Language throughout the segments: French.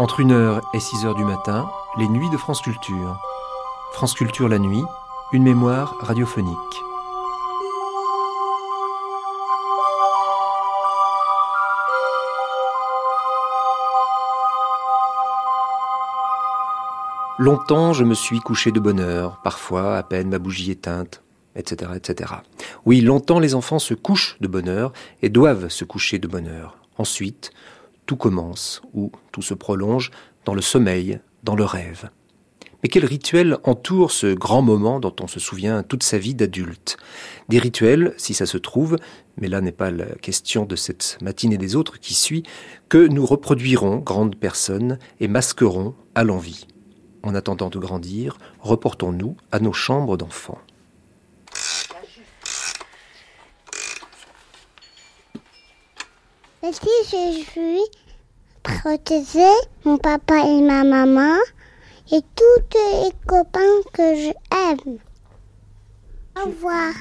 Entre 1h et 6h du matin, les nuits de France Culture. France Culture la nuit, une mémoire radiophonique. Longtemps, je me suis couché de bonne heure, parfois à peine ma bougie éteinte, etc., etc. Oui, longtemps les enfants se couchent de bonne heure et doivent se coucher de bonne heure. Ensuite, tout commence, ou tout se prolonge, dans le sommeil, dans le rêve. Mais quel rituel entoure ce grand moment dont on se souvient toute sa vie d'adulte? Des rituels, si ça se trouve, mais là n'est pas la question de cette matinée des autres qui suit, que nous reproduirons, grandes personnes, et masquerons à l'envie. En attendant de grandir, reportons-nous à nos chambres d'enfants. Si je suis protéger mon papa et ma maman et tous les copains que j'aime. Au revoir.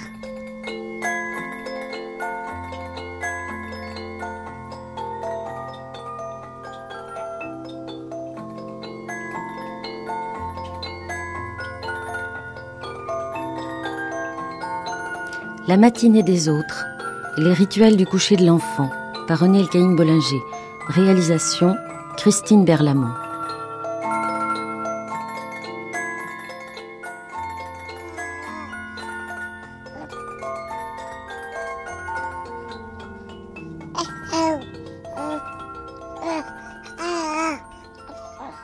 La matinée des autres, les rituels du coucher de l'enfant, par René Elkaïm Bollinger. Réalisation Christine Berlamont.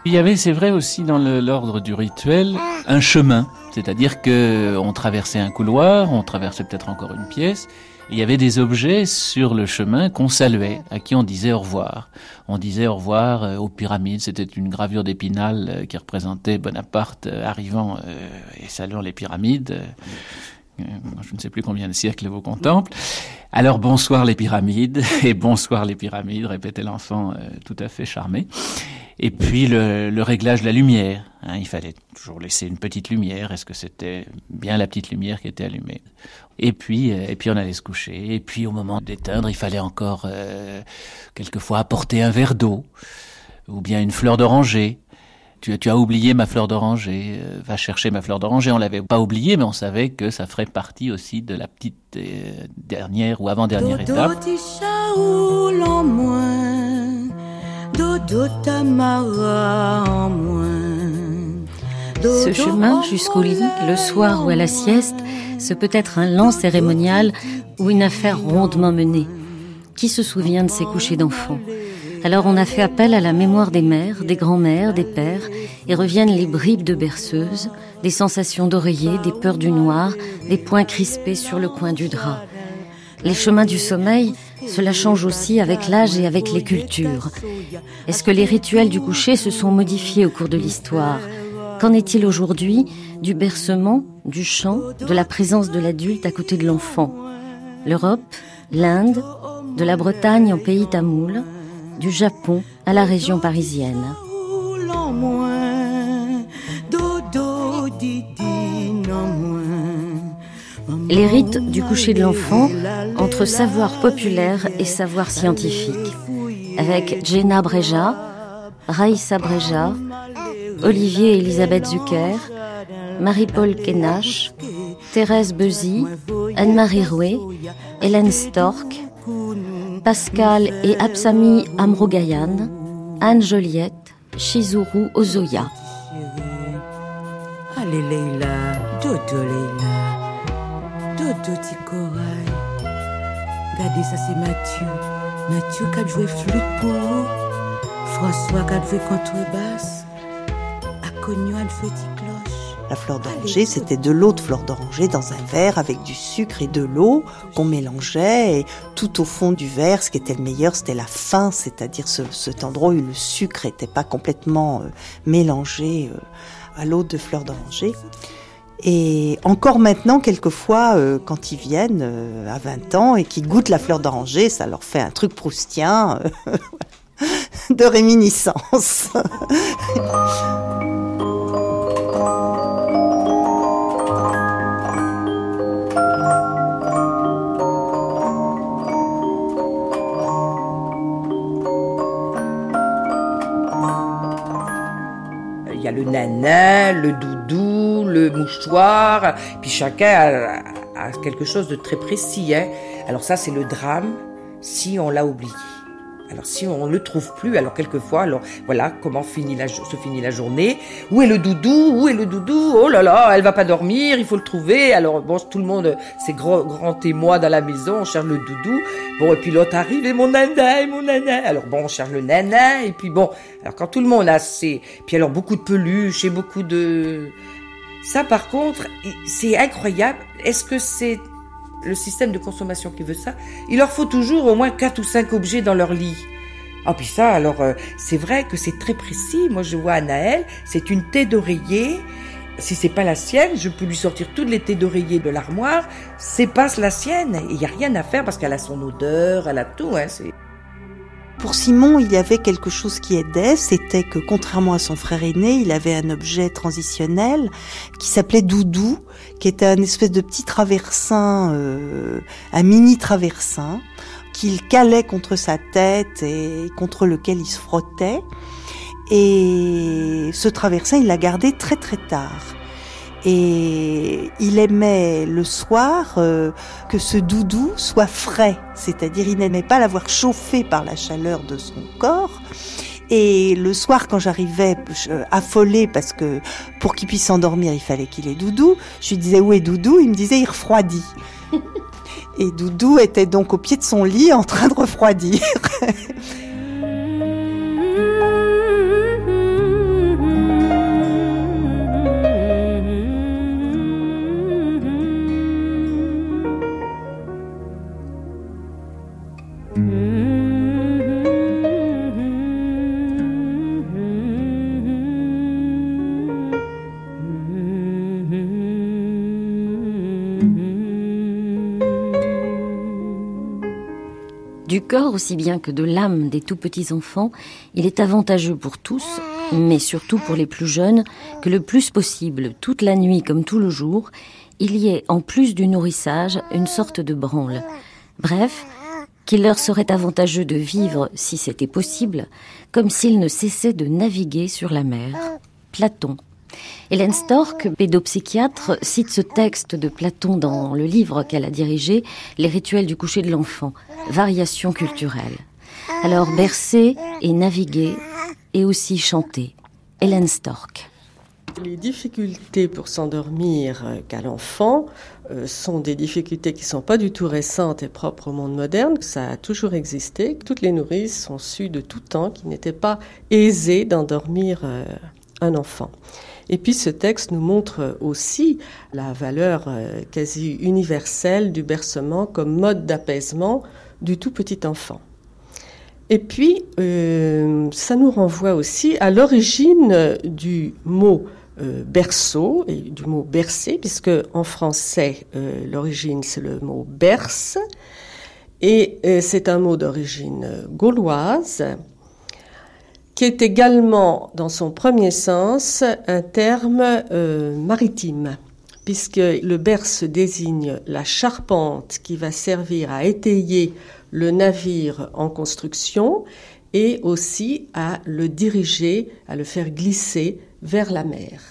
Il y avait, c'est vrai aussi dans l'ordre du rituel, un chemin, c'est-à-dire que on traversait un couloir, on traversait peut-être encore une pièce, il y avait des objets sur le chemin qu'on saluait, à qui on disait au revoir. On disait au revoir euh, aux pyramides. C'était une gravure d'Épinal euh, qui représentait Bonaparte euh, arrivant et saluant les pyramides. Je ne sais plus combien de siècles vous contemple. Alors bonsoir les pyramides et bonsoir les pyramides, répétait l'enfant tout à fait charmé. Et puis le, le réglage de la lumière. Hein, il fallait toujours laisser une petite lumière. Est-ce que c'était bien la petite lumière qui était allumée? Et puis, euh, et puis on allait se coucher. Et puis au moment d'éteindre, il fallait encore euh, quelquefois apporter un verre d'eau ou bien une fleur d'oranger. Tu, tu, as oublié ma fleur d'oranger, euh, va chercher ma fleur d'oranger. On l'avait pas oublié, mais on savait que ça ferait partie aussi de la petite euh, dernière ou avant-dernière étape. Ce chemin jusqu'au lit, le soir ou à la sieste, ce peut être un lent cérémonial ou une affaire rondement menée. Qui se souvient de ces couchers d'enfants? Alors on a fait appel à la mémoire des mères, des grands-mères, des pères, et reviennent les bribes de berceuses, des sensations d'oreiller, des peurs du noir, des poings crispés sur le coin du drap. Les chemins du sommeil, cela change aussi avec l'âge et avec les cultures. Est-ce que les rituels du coucher se sont modifiés au cours de l'histoire? Qu'en est-il aujourd'hui du bercement, du chant, de la présence de l'adulte à côté de l'enfant? L'Europe, l'Inde, de la Bretagne en pays tamoul, du Japon à la région parisienne. Les rites du coucher de l'enfant entre savoir populaire et savoir scientifique, avec Jenna Breja, Raïssa Breja, Olivier Elisabeth Zucker, Marie-Paul Kenache, Thérèse Bezy, Anne-Marie Rouet, Hélène Stork, Pascal et Absami Amrogayan, Anne Joliette, Shizuru Ozoya. Allez Leila, Leila. Regardez ça c'est Mathieu. Mathieu qui a joué flûte pour vous. François qui a joué contrebasse. Acogno a joué cloche. La fleur d'oranger, c'était de l'eau de fleur d'oranger dans un verre avec du sucre et de l'eau qu'on mélangeait. Et tout au fond du verre, ce qui était le meilleur, c'était la fin, c'est-à-dire ce, cet endroit où le sucre n'était pas complètement euh, mélangé euh, à l'eau de fleur d'oranger. Et encore maintenant, quelquefois, euh, quand ils viennent euh, à 20 ans et qu'ils goûtent la fleur d'oranger, ça leur fait un truc proustien euh, de réminiscence. nana, le doudou, le mouchoir, puis chacun a, quelque chose de très précis. Hein. Alors ça, c'est le drame si on l'a oublié. Alors si on ne le trouve plus, alors quelquefois, alors voilà comment finit la, se finit la journée? Où est le doudou? Où est le doudou? Oh là là, elle va pas dormir, il faut le trouver. Alors bon, tout le monde, c'est grand, grand émoi dans la maison, on cherche le doudou. Bon, et puis l'autre arrive, et mon nana, et mon nana. Alors bon, on cherche le nana, et puis bon, alors quand tout le monde a ses... Puis alors beaucoup de peluches et beaucoup de... Ça par contre, c'est incroyable. Est-ce que c'est le système de consommation qui veut ça, il leur faut toujours au moins quatre ou cinq objets dans leur lit. Ah puis ça, alors euh, c'est vrai que c'est très précis. Moi je vois Anaël, c'est une tête d'oreiller. Si c'est pas la sienne, je peux lui sortir toutes les têtes d'oreiller de l'armoire. C'est pas la sienne. Il y a rien à faire parce qu'elle a son odeur, elle a tout. Hein. Pour Simon, il y avait quelque chose qui aidait, c'était que contrairement à son frère aîné, il avait un objet transitionnel qui s'appelait Doudou, qui était un espèce de petit traversin, euh, un mini traversin, qu'il calait contre sa tête et contre lequel il se frottait. Et ce traversin, il l'a gardé très très tard. Et il aimait le soir euh, que ce doudou soit frais, c'est-à-dire il n'aimait pas l'avoir chauffé par la chaleur de son corps. Et le soir, quand j'arrivais affolée, parce que pour qu'il puisse s'endormir, il fallait qu'il ait Doudou, je lui disais où est Doudou? Il me disait il refroidit. Et Doudou était donc au pied de son lit en train de refroidir. corps aussi bien que de l'âme des tout petits enfants, il est avantageux pour tous, mais surtout pour les plus jeunes, que le plus possible, toute la nuit comme tout le jour, il y ait, en plus du nourrissage, une sorte de branle. Bref, qu'il leur serait avantageux de vivre, si c'était possible, comme s'ils ne cessaient de naviguer sur la mer. Platon, Hélène Stork, pédopsychiatre, cite ce texte de Platon dans le livre qu'elle a dirigé, Les rituels du coucher de l'enfant, variation culturelle. Alors bercer et naviguer et aussi chanter. Hélène Stork. Les difficultés pour s'endormir qu'à l'enfant euh, sont des difficultés qui ne sont pas du tout récentes et propres au monde moderne, ça a toujours existé. Toutes les nourrices sont sues de tout temps qu'il n'était pas aisé d'endormir euh, un enfant. Et puis ce texte nous montre aussi la valeur euh, quasi universelle du bercement comme mode d'apaisement du tout petit enfant. Et puis, euh, ça nous renvoie aussi à l'origine du mot euh, berceau et du mot bercer, puisque en français, l'origine c'est le mot berce, et c'est un mot d'origine gauloise qui est également, dans son premier sens, un terme euh, maritime, puisque le berce désigne la charpente qui va servir à étayer le navire en construction et aussi à le diriger, à le faire glisser vers la mer.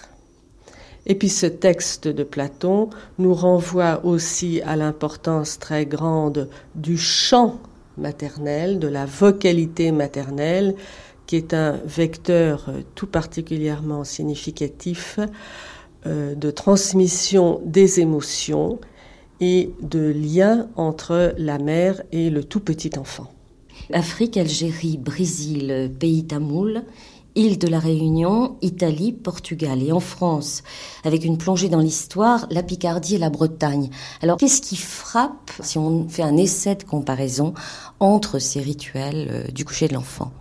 Et puis ce texte de Platon nous renvoie aussi à l'importance très grande du chant maternel, de la vocalité maternelle, qui est un vecteur euh, tout particulièrement significatif euh, de transmission des émotions et de lien entre la mère et le tout petit enfant. Afrique, Algérie, Brésil, pays tamoul, île de la Réunion, Italie, Portugal et en France, avec une plongée dans l'histoire, la Picardie et la Bretagne. Alors qu'est-ce qui frappe si on fait un essai de comparaison entre ces rituels euh, du coucher de l'enfant?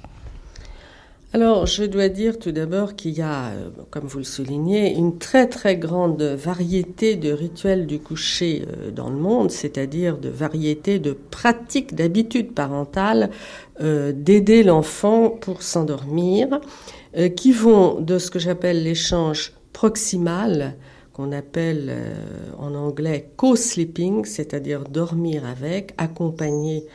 Alors, je dois dire tout d'abord qu'il y a, euh, comme vous le soulignez, une très très grande variété de rituels du coucher euh, dans le monde, c'est-à-dire de variété de pratiques, d'habitudes parentales euh, d'aider l'enfant pour s'endormir, qui vont de ce que j'appelle l'échange proximal, qu'on appelle en anglais co-sleeping, c'est-à-dire dormir avec, accompagner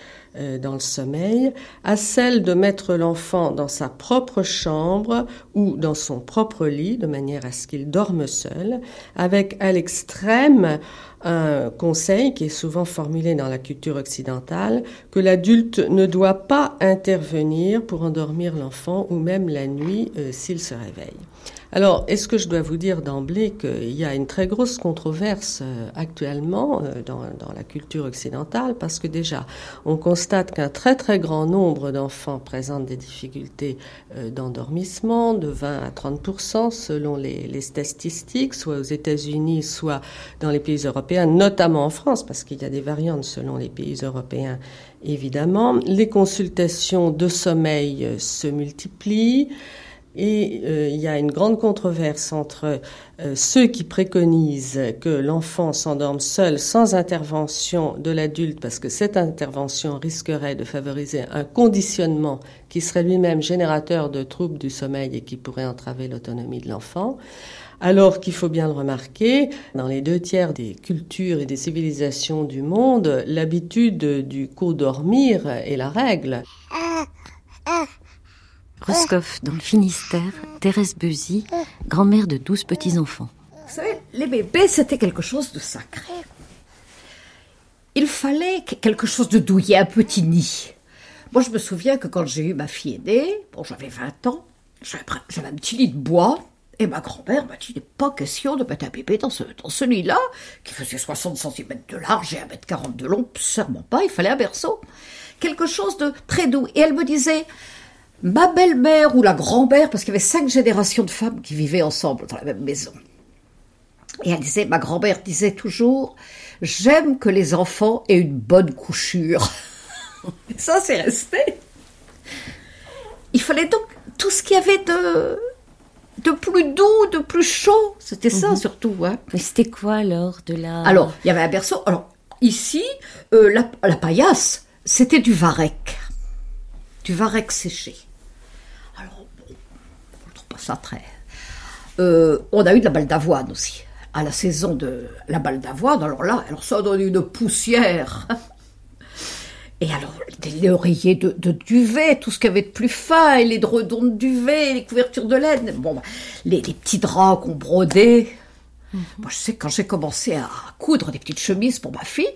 dans le sommeil, à celle de mettre l'enfant dans sa propre chambre ou dans son propre lit, de manière à ce qu'il dorme seul, avec à l'extrême un conseil qui est souvent formulé dans la culture occidentale, que l'adulte ne doit pas intervenir pour endormir l'enfant ou même la nuit euh, s'il se réveille. Alors, est-ce que je dois vous dire d'emblée qu'il y a une très grosse controverse euh, actuellement euh, dans, la culture occidentale? Parce que déjà, on constate qu'un très très grand nombre d'enfants présentent des difficultés euh, d'endormissement, de 20 à 30% selon les statistiques, soit aux États-Unis, soit dans les pays européens, notamment en France, parce qu'il y a des variantes selon les pays européens, évidemment. Les consultations de sommeil se multiplient. Et euh, il y a une grande controverse entre euh, ceux qui préconisent que l'enfant s'endorme seul sans intervention de l'adulte parce que cette intervention risquerait de favoriser un conditionnement qui serait lui-même générateur de troubles du sommeil et qui pourrait entraver l'autonomie de l'enfant. Alors qu'il faut bien le remarquer, dans les deux tiers des cultures et des civilisations du monde, l'habitude du co-dormir est la règle. Roscoff, dans le Finistère, Thérèse Bezy, grand-mère de douze petits-enfants. Vous savez, les bébés, c'était quelque chose de sacré. Il fallait quelque chose de douillet, un petit nid. Moi, je me souviens que quand j'ai eu ma fille aînée, bon, j'avais 20 ans, j'avais un petit lit de bois, et ma grand-mère m'a dit, il n'est pas question de mettre un bébé dans ce, dans ce lit-là, qui faisait 60 cm de large et 1m40 de long, sûrement pas, il fallait un berceau. Quelque chose de très doux. Et elle me disait, ma belle-mère ou la grand-mère, parce qu'il y avait cinq générations de femmes qui vivaient ensemble dans la même maison. Et elle disait, ma grand-mère disait toujours, j'aime que les enfants aient une bonne couchure. Et ça, c'est resté. Il fallait donc tout ce qu'il y avait de, de plus doux, de plus chaud. C'était ça Mhm. surtout. Hein. Mais c'était quoi alors de la... Alors, il y avait un berceau. Alors, ici, euh, la, la paillasse, c'était du varech. Du varech séché. Alors, bon, on trouve pas ça très. Euh, on a eu de la balle d'avoine aussi. À la saison de la balle d'avoine, alors là, alors ça donne une poussière. Et alors, les oreillers de, de duvet, tout ce qu'il y avait de plus fin, et les dredons de duvet, les couvertures de laine, bon, bah, les, les petits draps qu'on brodait. Moi, je sais, quand j'ai commencé à coudre des petites chemises pour ma fille,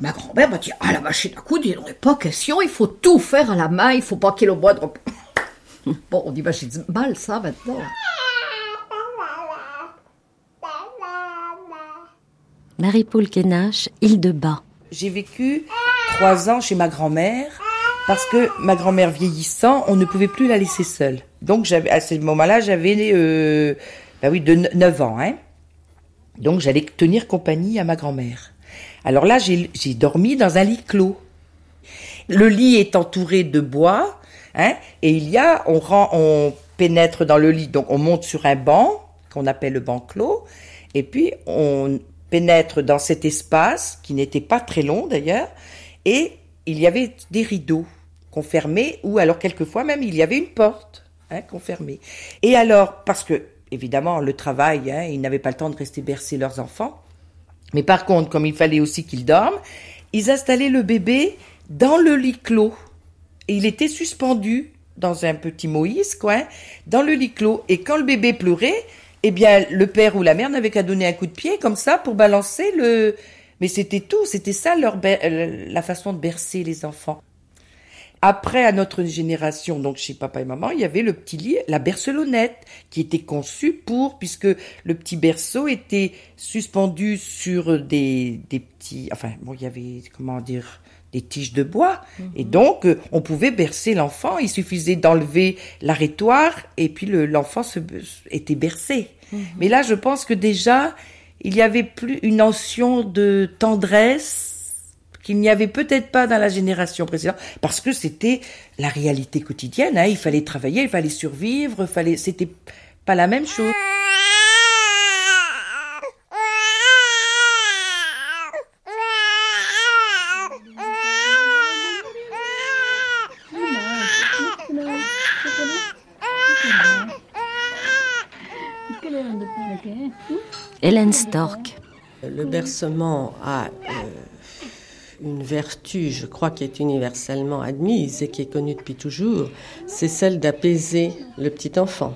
ma grand-mère m'a dit Ah, la machine à coudre, il n'en est pas question, il faut tout faire à la main, il faut pas qu'il y ait le moindre. Bon, on imagine mal ça maintenant. Marie-Paul Kenache, île de Bas. J'ai vécu trois ans chez ma grand-mère parce que ma grand-mère vieillissant, on ne pouvait plus la laisser seule. Donc j'avais à ce moment-là, j'avais euh, bah oui, de 9 ans. Hein. Donc j'allais tenir compagnie à ma grand-mère. Alors là, j'ai j'ai dormi dans un lit clos. Le lit est entouré de bois, hein, et il y a, on, on pénètre dans le lit, donc on monte sur un banc qu'on appelle le banc clos, et puis on pénètre dans cet espace qui n'était pas très long d'ailleurs, et il y avait des rideaux qu'on fermait, ou alors quelquefois même il y avait une porte hein, qu'on fermait. Et alors, parce que évidemment le travail, hein, ils n'avaient pas le temps de rester bercer leurs enfants, mais par contre, comme il fallait aussi qu'ils dorment, ils installaient le bébé dans le lit clos. Et il était suspendu dans un petit Moïse, quoi, dans le lit clos. Et quand le bébé pleurait, eh bien, le père ou la mère n'avait qu'à donner un coup de pied comme ça pour balancer le. Mais c'était tout, c'était ça leur euh, la façon de bercer les enfants. Après, à notre génération, donc chez papa et maman, il y avait le petit lit, la bercelonnette, qui était conçue pour, puisque le petit berceau était suspendu sur des, des petits, enfin, bon, il y avait, comment dire, des tiges de bois. Et donc, euh, on pouvait bercer l'enfant. Il suffisait d'enlever l'arrêtoire et puis le- l'enfant était bercé. Mais là, je pense que déjà, il y avait plus une notion de tendresse qu'il n'y avait peut-être pas dans la génération précédente, parce que c'était la réalité quotidienne. Hein. Il fallait travailler, il fallait survivre, fallait, c'était pas la même chose. Hélène Stork. Le bercement a une vertu, je crois, qui est universellement admise et qui est connue depuis toujours, c'est celle d'apaiser le petit enfant.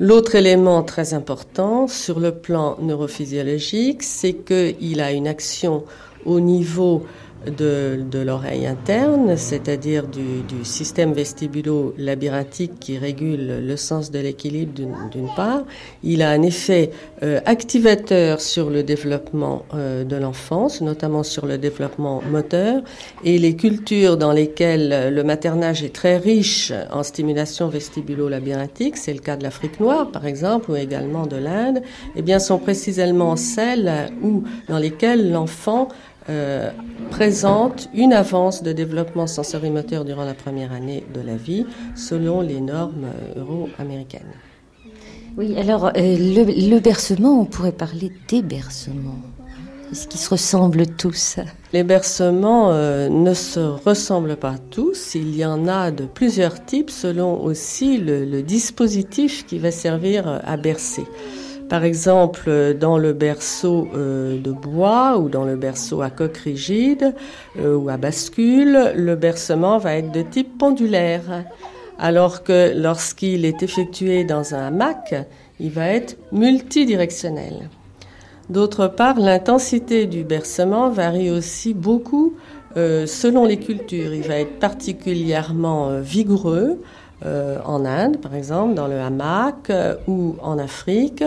L'autre élément très important sur le plan neurophysiologique, c'est qu'il a une action au niveau de, de l'oreille interne, c'est-à-dire du, du, système vestibulo-labyrinthique qui régule le sens de l'équilibre d'une part. Il a un effet euh, activateur sur le développement euh, de l'enfance, notamment sur le développement moteur. Et les cultures dans lesquelles le maternage est très riche en stimulation vestibulo-labyrinthique, c'est le cas de l'Afrique noire par exemple, ou également de l'Inde, eh bien sont précisément celles où, dans lesquelles l'enfant euh, présente une avance de développement sensorimoteur durant la première année de la vie selon les normes euh, euro-américaines. Oui, alors euh, le, le, bercement, on pourrait parler d'hébercement. Est-ce qu'ils se ressemblent tous? Les bercements euh, ne se ressemblent pas tous. Il y en a de plusieurs types selon aussi le, le dispositif qui va servir à bercer. Par exemple, dans le berceau euh, de bois ou dans le berceau à coque rigide euh, ou à bascule, le bercement va être de type pendulaire, alors que lorsqu'il est effectué dans un hamac, il va être multidirectionnel. D'autre part, l'intensité du bercement varie aussi beaucoup euh, selon les cultures. Il va être particulièrement vigoureux, euh, en Inde, par exemple, dans le hamac euh, ou en Afrique,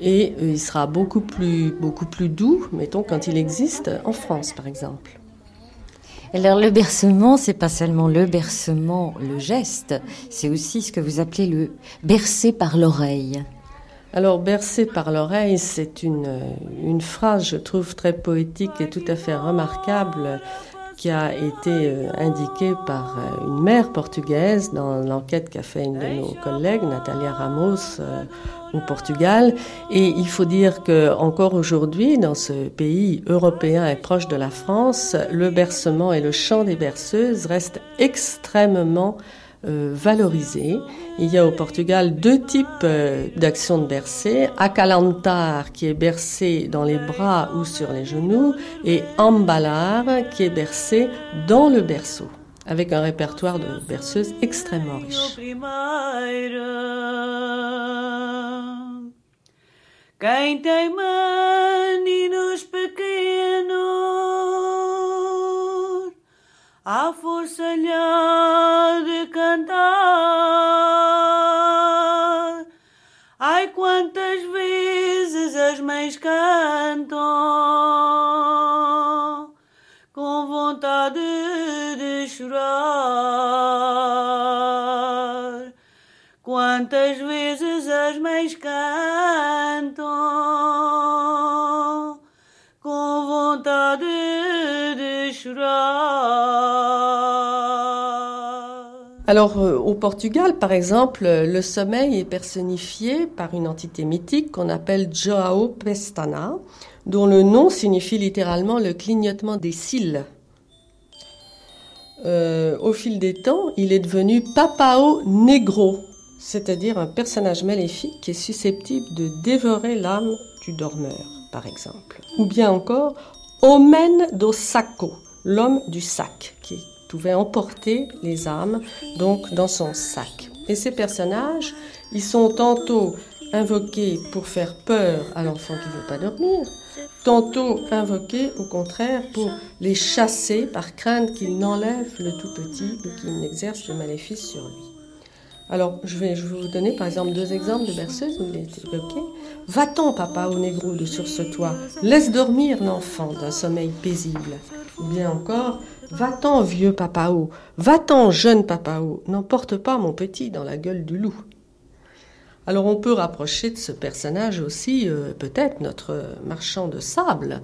et euh, il sera beaucoup plus, beaucoup plus doux, mettons, quand il existe en France, par exemple. Alors le bercement, c'est pas seulement le bercement, le geste, c'est aussi ce que vous appelez le bercer par l'oreille. Alors bercer par l'oreille, c'est une, une phrase, je trouve, très poétique et tout à fait remarquable qui a été euh, indiqué par euh, une mère portugaise dans l'enquête qu'a fait une de nos collègues, Natalia Ramos, euh, au Portugal. Et il faut dire que encore aujourd'hui, dans ce pays européen et proche de la France, le bercement et le chant des berceuses restent extrêmement valorisé. Il y a au Portugal deux types euh, d'actions de bercer. Acalantar, qui est bercé dans les bras ou sur les genoux, et Ambalar, qui est bercé dans le berceau, avec un répertoire de berceuses extrêmement riche. À força-lhe de cantar. Ai, quantas vezes as mães cantam com vontade de chorar. Quantas vezes as mães cantam com vontade de chorar. Alors euh, au Portugal, par exemple, le sommeil est personnifié par une entité mythique qu'on appelle Joao Pestana, dont le nom signifie littéralement le clignotement des cils. Euh, au fil des temps, il est devenu Papao Negro, c'est-à-dire un personnage maléfique qui est susceptible de dévorer l'âme du dormeur, par exemple. Ou bien encore Omen do Saco, l'homme du sac, qui pouvait emporter les âmes donc dans son sac. Et ces personnages, ils sont tantôt invoqués pour faire peur à l'enfant qui ne veut pas dormir, tantôt invoqués au contraire pour les chasser par crainte qu'il n'enlève le tout petit ou qu'il n'exerce le maléfice sur lui. Alors, je vais, vous donner par exemple deux exemples de berceuses où il est évoqué. Va-t'en, papa, au négro sur ce toit, laisse dormir l'enfant d'un sommeil paisible. Ou bien encore, Va-t'en, vieux papao, va-t'en, jeune papao, n'emporte pas mon petit dans la gueule du loup. Alors on peut rapprocher de ce personnage aussi euh, peut-être notre marchand de sable,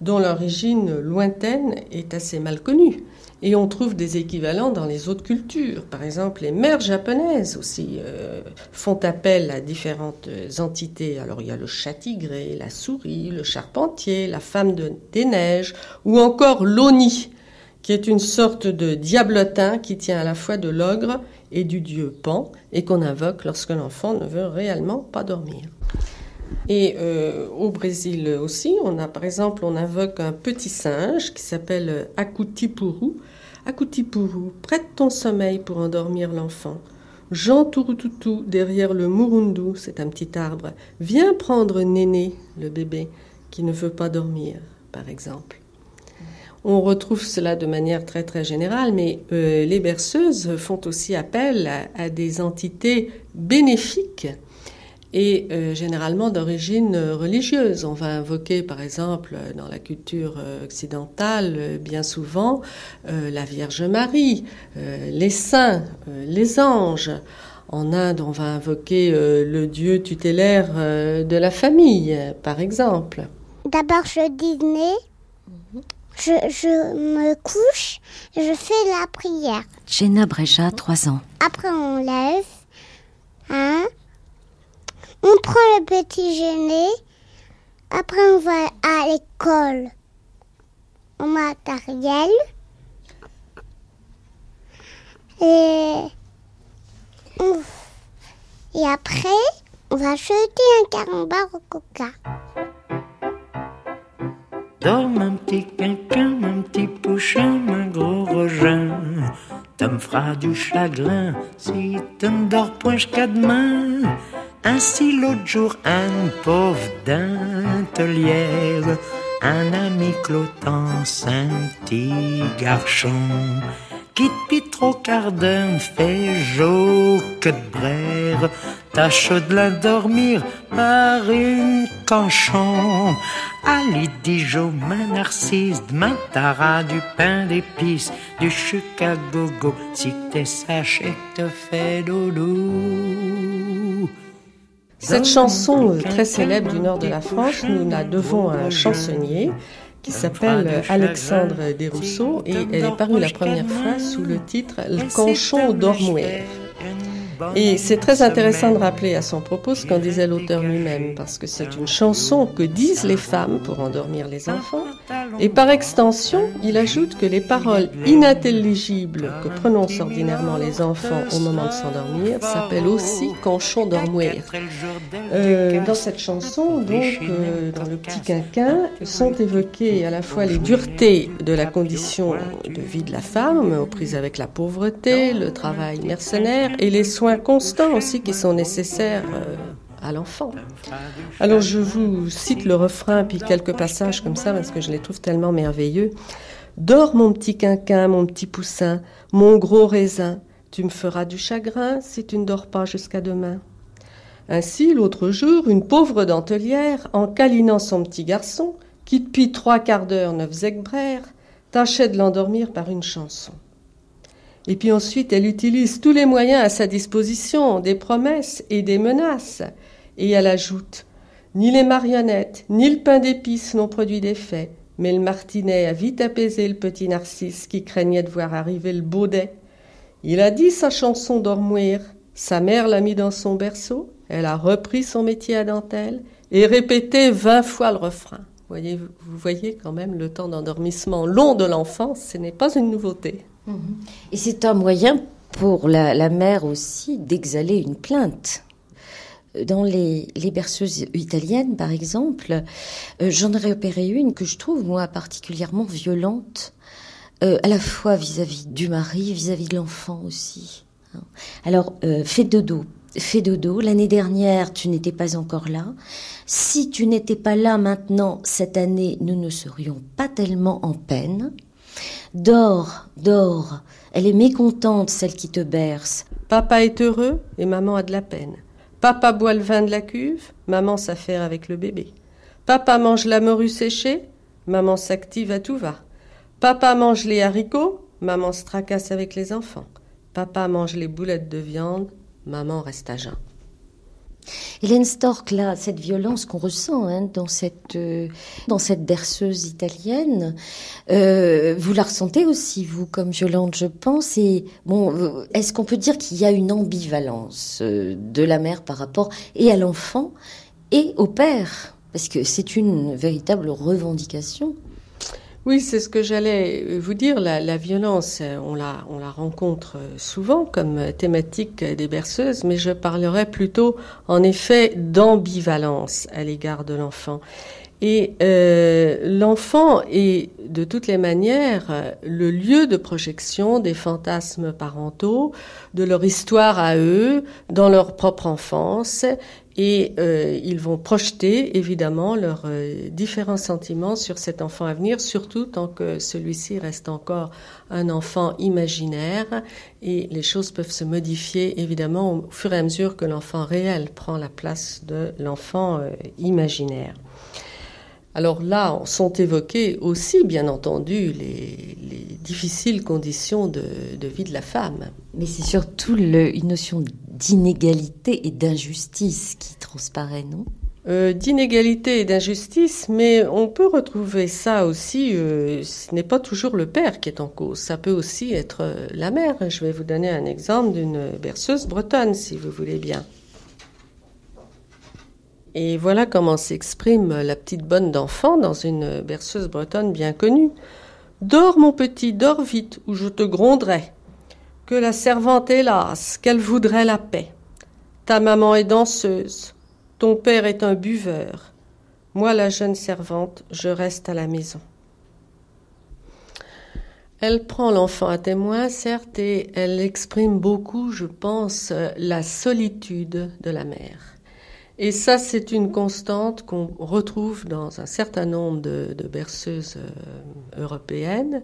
dont l'origine lointaine est assez mal connue. Et on trouve des équivalents dans les autres cultures. Par exemple, les mères japonaises aussi euh, font appel à différentes entités. Alors il y a le chat tigré, la souris, le charpentier, la femme de, des neiges, ou encore l'oni, qui est une sorte de diablotin qui tient à la fois de l'ogre et du dieu Pan, et qu'on invoque lorsque l'enfant ne veut réellement pas dormir. Et euh, au Brésil aussi, on a par exemple, on invoque un petit singe qui s'appelle Akutipuru. Akutipuru, prête ton sommeil pour endormir l'enfant. Jean Turututu, derrière le Murundu, c'est un petit arbre, viens prendre Néné, le bébé, qui ne veut pas dormir, par exemple. On retrouve cela de manière très très générale, mais euh, les berceuses font aussi appel à des entités bénéfiques et euh, généralement d'origine religieuse. On va invoquer, par exemple, dans la culture euh, occidentale, euh, bien souvent, euh, la Vierge Marie, euh, les saints, euh, les anges. En Inde, on va invoquer euh, le dieu tutélaire euh, de la famille, par exemple. D'abord, je dîner, je, je me couche je fais la prière. Jenna Breja, 3 ans. Après, on lève, hein, on prend le petit déjeuner. Après, on va à l'école. au matériel. Et, et après, on va jeter un carambar au coca. Dors mon petit quinquin, mon petit pouchin, mon gros rogin. Tu me feras du chagrin si tu ne dors point jusqu'à demain. Ainsi l'autre jour, un pauvre dentelière, un ami Clotance, un petit garçon, qui depuis trop quart d'heure fait jo que de brère, tâche de la dormir par une canchon. Allez, Dijon, ma narcisse, t'auras du pain d'épices, du gogo, si t'es sachet te fait dodo. Cette chanson euh, très célèbre du nord de la France, nous la devons à un chansonnier qui s'appelle Alexandre Desrousseaux et elle est parue la première fois sous le titre Le canchon d'Ormouer. Et c'est très intéressant de rappeler à son propos ce qu'en disait l'auteur lui-même, parce que c'est une chanson que disent les femmes pour endormir les enfants. Et par extension, il ajoute que les paroles inintelligibles que prononcent ordinairement les enfants au moment de s'endormir s'appellent aussi canchon dormir. Euh, dans cette chanson, donc, euh, dans le petit quinquin, sont évoquées à la fois les duretés de la condition de vie de la femme, aux prises avec la pauvreté, le travail mercenaire et les soins constants aussi qui sont nécessaires euh, à l'enfant. Alors je vous cite le refrain puis quelques passages comme ça parce que je les trouve tellement merveilleux. Dors mon petit quinquin, mon petit poussin, mon gros raisin, tu me feras du chagrin si tu ne dors pas jusqu'à demain. Ainsi, l'autre jour, une pauvre dentelière, en câlinant son petit garçon, qui depuis trois quarts d'heure ne faisait que tâchait de l'endormir par une chanson. Et puis ensuite, elle utilise tous les moyens à sa disposition, des promesses et des menaces. Et elle ajoute Ni les marionnettes, ni le pain d'épices n'ont produit d'effet, mais le martinet a vite apaisé le petit narcisse qui craignait de voir arriver le baudet. Il a dit sa chanson d'Ormouir. Sa mère l'a mis dans son berceau. Elle a repris son métier à dentelle et répété vingt fois le refrain. Voyez, vous voyez quand même le temps d'endormissement long de l'enfant, ce n'est pas une nouveauté. Et c'est un moyen pour la, mère aussi d'exhaler une plainte. Dans les, berceuses italiennes, par exemple, euh, j'en ai repéré une que je trouve, moi, particulièrement violente, euh, à la fois vis-à-vis du mari, vis-à-vis de l'enfant aussi. hein. Alors, euh, fais dodo. Fais dodo. L'année dernière, tu n'étais pas encore là. Si tu n'étais pas là maintenant, cette année, nous ne serions pas tellement en peine. Dors, dors. Elle est mécontente, celle qui te berce. Papa est heureux et maman a de la peine. Papa boit le vin de la cuve, maman s'affaire avec le bébé. Papa mange la morue séchée, maman s'active à tout va. Papa mange les haricots, maman se tracasse avec les enfants. Papa mange les boulettes de viande, maman reste à jeun. Hélène Stork, là, cette violence qu'on ressent hein, dans cette euh, dans cette berceuse italienne, euh, vous la ressentez aussi vous comme violente, je pense. Et bon, euh, est-ce qu'on peut dire qu'il y a une ambivalence de la mère par rapport et à l'enfant et au père, parce que c'est une véritable revendication. Oui, c'est ce que j'allais vous dire. La, violence, euh, on la, on la rencontre euh, souvent comme thématique des berceuses, mais je parlerai plutôt, en effet, d'ambivalence à l'égard de l'enfant. Et euh, l'enfant est de toutes les manières le lieu de projection des fantasmes parentaux, de leur histoire à eux, dans leur propre enfance, et euh, ils vont projeter évidemment leurs euh, différents sentiments sur cet enfant à venir, surtout tant que celui-ci reste encore un enfant imaginaire et les choses peuvent se modifier évidemment au fur et à mesure que l'enfant réel prend la place de l'enfant imaginaire. Alors là, sont évoquées aussi, bien entendu, les, les difficiles conditions de, de, vie de la femme. Mais c'est surtout le, une notion d'inégalité et d'injustice qui transparaît, non? Euh, D'inégalité et d'injustice, mais on peut retrouver ça aussi, euh, ce n'est pas toujours le père qui est en cause, ça peut aussi être euh, la mère. Je vais vous donner un exemple d'une berceuse bretonne, si vous voulez bien. Et voilà comment s'exprime la petite bonne d'enfant dans une berceuse bretonne bien connue. Dors, mon petit, dors vite, ou je te gronderai. Que la servante lasse, qu'elle voudrait la paix. Ta maman est danseuse, ton père est un buveur. Moi, la jeune servante, je reste à la maison. Elle prend l'enfant à témoin, certes, et elle exprime beaucoup, je pense, la solitude de la mère. Et ça, c'est une constante qu'on retrouve dans un certain nombre de, berceuses euh, européennes.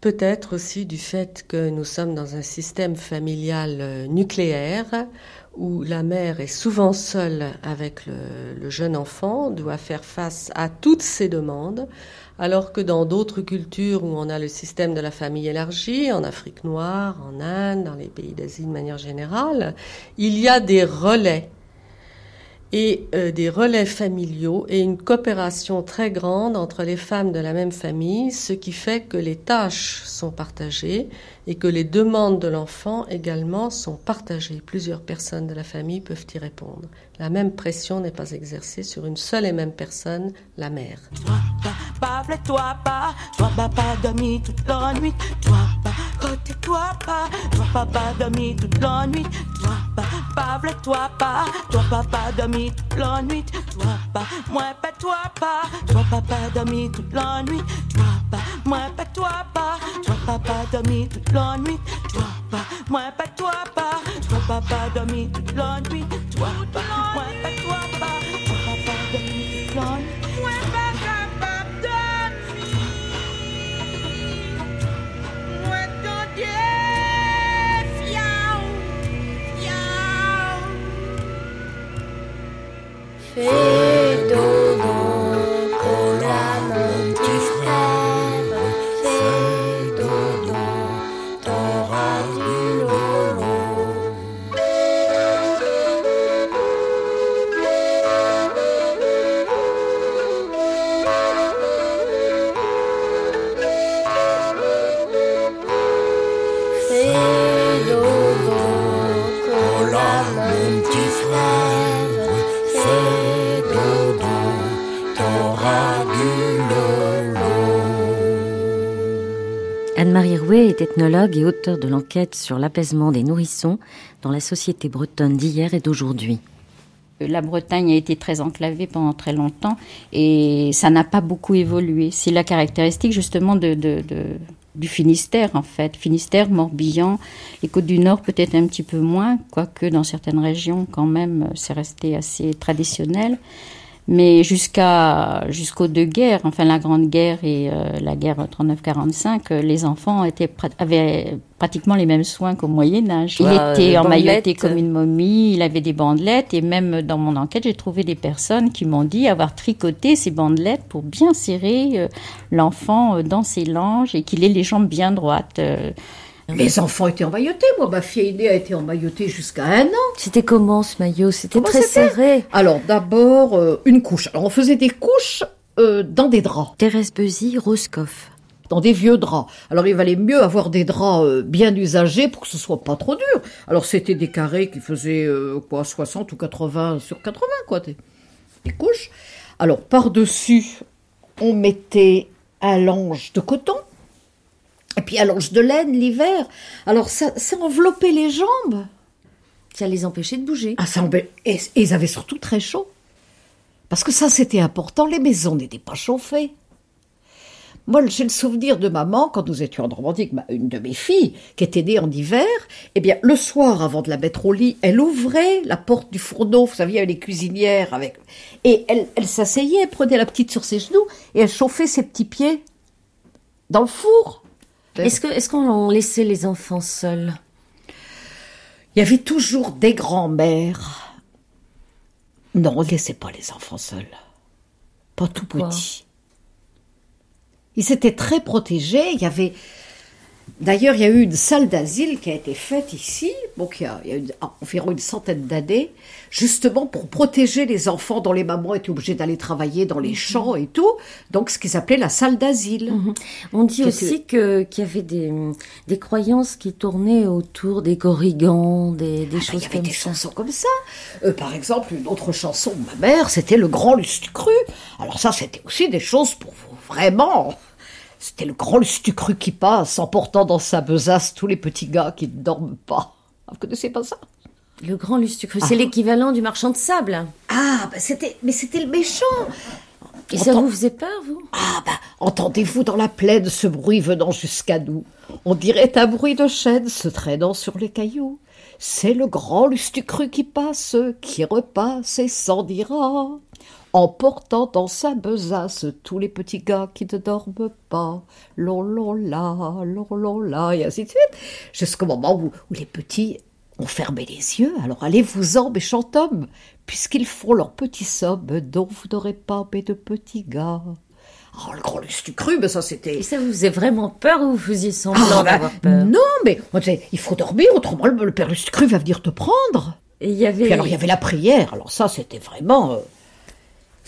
Peut-être aussi du fait que nous sommes dans un système familial euh, nucléaire où la mère est souvent seule avec le, le, jeune enfant, doit faire face à toutes ses demandes, alors que dans d'autres cultures où on a le système de la famille élargie, en Afrique noire, en Inde, dans les pays d'Asie de manière générale, il y a des relais et euh, des relais familiaux et une coopération très grande entre les femmes de la même famille, ce qui fait que les tâches sont partagées et que les demandes de l'enfant également sont partagées. Plusieurs personnes de la famille peuvent y répondre. La même pression n'est pas exercée sur une seule et même personne, la mère. Toi pas, toi pas, pas dormi toute la nuit, toi pas, pas toi pas, toi pas, pas dormi toute la nuit, toi pas, moi pas toi pas, toi pas, pas dormi toute la nuit, toi pas, moi pas toi pas, toi pas, pas dormi toute la nuit, toi pas, moi pas toi pas, toi pas, pas dormi toute la nuit, toi pas, moi pas toi pas, toi pas, pas toute la nuit. Fais Anne-Marie Rouet est ethnologue et auteure de l'enquête sur l'apaisement des nourrissons dans la société bretonne d'hier et d'aujourd'hui. La Bretagne a été très enclavée pendant très longtemps et ça n'a pas beaucoup évolué. C'est la caractéristique justement de, du Finistère en fait. Finistère, Morbihan, les Côtes du Nord peut-être un petit peu moins, quoique dans certaines régions quand même c'est resté assez traditionnel. Mais jusqu'à jusqu'aux deux guerres, enfin la Grande Guerre et euh, la guerre 39-45, euh, les enfants étaient avaient pratiquement les mêmes soins qu'au Moyen Âge. Il Ah, était emmailloté comme une momie, il avait des bandelettes et même dans mon enquête, j'ai trouvé des personnes qui m'ont dit avoir tricoté ces bandelettes pour bien serrer euh, l'enfant dans ses langes et qu'il ait les jambes bien droites. euh. Mes enfants étaient emmaillotés. Moi, ma fille aînée a été emmaillotée jusqu'à un an. C'était comment ce maillot? C'était très serré. Alors, d'abord, euh, une couche. Alors, on faisait des couches euh, dans des draps. Thérèse Bezy, Roscoff. dans des vieux draps. Alors il valait mieux avoir des draps euh, bien usagés pour que ce soit pas trop dur. Alors c'était des carrés qui faisaient euh, quoi 60 ou 80 sur 80 quoi des, des couches. Alors par-dessus, on mettait un linge de coton, et puis un linge de laine l'hiver. Alors ça, ça enveloppait les jambes. Ça les empêchait de bouger. Ah, ça et, ils avaient surtout très chaud. Parce que ça, c'était important, les maisons n'étaient pas chauffées. Moi, j'ai le souvenir de maman, quand nous étions en Normandie, que ma- une de mes filles, qui était née en hiver, eh bien, le soir, avant de la mettre au lit, elle ouvrait la porte du fourneau, vous savez, avait les cuisinières avec... Et elle, elle s'asseyait, elle prenait la petite sur ses genoux, et elle chauffait ses petits pieds dans le four. Est-ce qu'on laissait les enfants seuls? Il y avait toujours des grands-mères. Non, on ne laissait pas les enfants seuls. Pas tout petits. Ils étaient très protégés. Il y avait. D'ailleurs, il y a eu une salle d'asile qui a été faite ici, donc il y a, il y a une- environ une centaine d'années, justement pour protéger les enfants dont les mamans étaient obligées d'aller travailler dans les champs et tout. Donc, ce qu'ils appelaient la salle d'asile. On dit aussi que qu'il y avait des, des croyances qui tournaient autour des corrigans, des, des Ah, il choses y avait comme des ça. chansons comme ça. Euh, par exemple, une autre chanson de ma mère, c'était Le Grand Lustucru. Alors ça, c'était aussi des choses pour vous, vraiment. C'était le grand Lustucru qui passe, emportant dans sa besace tous les petits gars qui ne dorment pas. Vous connaissez pas ça? Le grand lustucru, c'est l'équivalent du marchand de sable. Ah, bah c'était, mais c'était le méchant. Et ça vous faisait peur, vous? Ah, bah, entendez-vous dans la plaine ce bruit venant jusqu'à nous On dirait un bruit de chaîne se traînant sur les cailloux. C'est le grand lustucru qui passe, qui repasse et s'en dira, emportant dans sa besace tous les petits gars qui ne dorment pas. Lolola, lolola, et ainsi de suite, jusqu'au moment où, où les petits ont fermé les yeux. Alors allez-vous-en, méchant homme, puisqu'ils font leurs petits sommes dont vous n'aurez pas mais de petits gars. Oh, le grand lustucru, mais ça c'était... Et ça vous faisait vraiment peur ou vous faisiez semblant Ah, bah, d'avoir peur? non, mais il faut dormir, autrement le, le père Lustucru va venir te prendre. Et il y avait... Puis alors il y avait la prière, alors ça c'était vraiment... euh,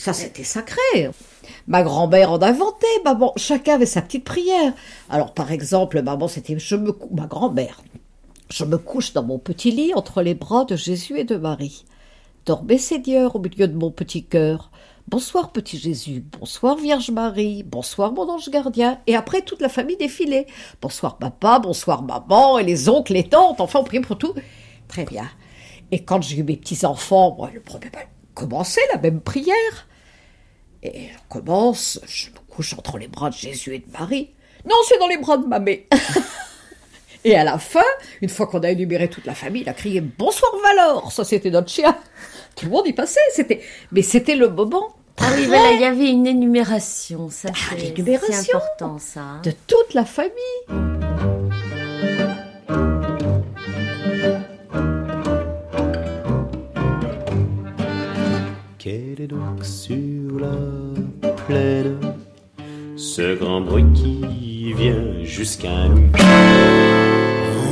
ça c'était sacré. Ma grand-mère en inventait, maman. Chacun avait sa petite prière. Alors par exemple, maman c'était je me ma grand-mère. Je me couche dans mon petit lit entre les bras de Jésus et de Marie. Dormez Seigneur au milieu de mon petit cœur. Bonsoir petit Jésus, bonsoir Vierge Marie, bonsoir mon ange gardien. Et après toute la famille défilait. Bonsoir papa, bonsoir maman et les oncles, les tantes, enfin on priait pour tout. Très bien. Et quand j'ai eu mes petits-enfants, le premier ben, commençait la même prière. Et on commence, je me couche entre les bras de Jésus et de Marie. Non, c'est dans les bras de mamé. et à la fin, une fois qu'on a énuméré toute la famille, il a crié Bonsoir Valor Ça, c'était notre chien. Tout le monde y passait. C'était... Mais c'était le moment Ah oui, voilà, il y avait une énumération. Ça, c'est l'énumération. c'est important, ça. hein. de toute la famille. Quel est donc sur la ce grand bruit qui vient jusqu'à nous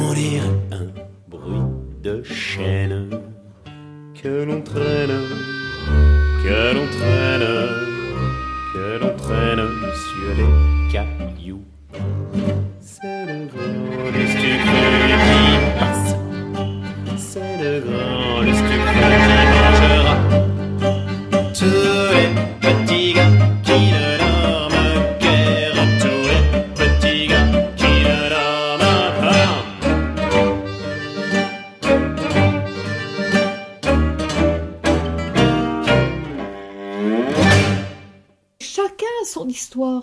On dirait un bruit de chaîne que l'on traîne, que l'on traîne, que l'on traîne sur les cailloux. C'est le grand c'est le grand histoire.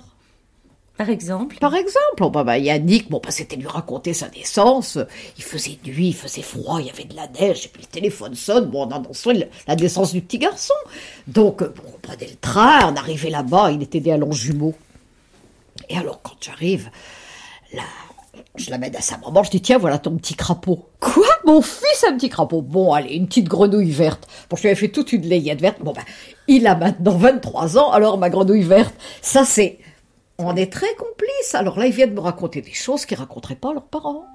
Par exemple Par exemple, oh, bah, bah, Yannick, bon, bah, c'était lui raconter sa naissance. Il faisait nuit, il faisait froid, il y avait de la neige, et puis le téléphone sonne. Bon, on annonçait la naissance du petit garçon. Donc, euh, on prenait le train, on arrivait là-bas, il était né à Longjumeau. Et alors, quand j'arrive, là, je l'amène à sa maman, je dis, tiens, voilà ton petit crapaud. Quoi? Mon fils un petit crapaud Bon, allez, une petite grenouille verte. Bon, je lui avais fait toute une layette verte. Bon, bah, il a maintenant 23 ans, alors ma grenouille verte, ça c'est... On est très complices. Alors là, ils viennent me raconter des choses qu'ils raconteraient pas à leurs parents.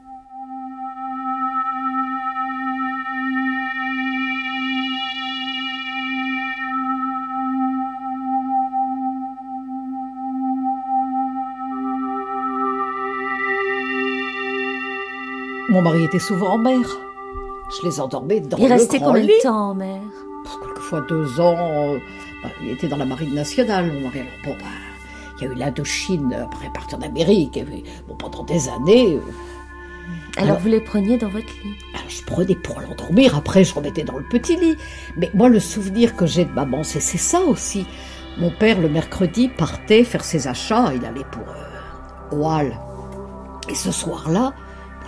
Mon mari était souvent en mer. Je les endormais dans Il le restait grand combien lit. de temps en mer? Quelquefois deux ans. euh, bah, il était dans la marine nationale, mon mari. Alors bon, bah, il il y a eu l'Indochine après partir d'Amérique. Bon, pendant des années. euh, Alors vous les preniez dans votre lit? Alors, je prenais pour l'endormir, après je remettais dans le petit lit. Mais moi, le souvenir que j'ai de maman, c'est c'est ça aussi. Mon père, le mercredi, partait faire ses achats, il allait pour euh. Et ce soir-là,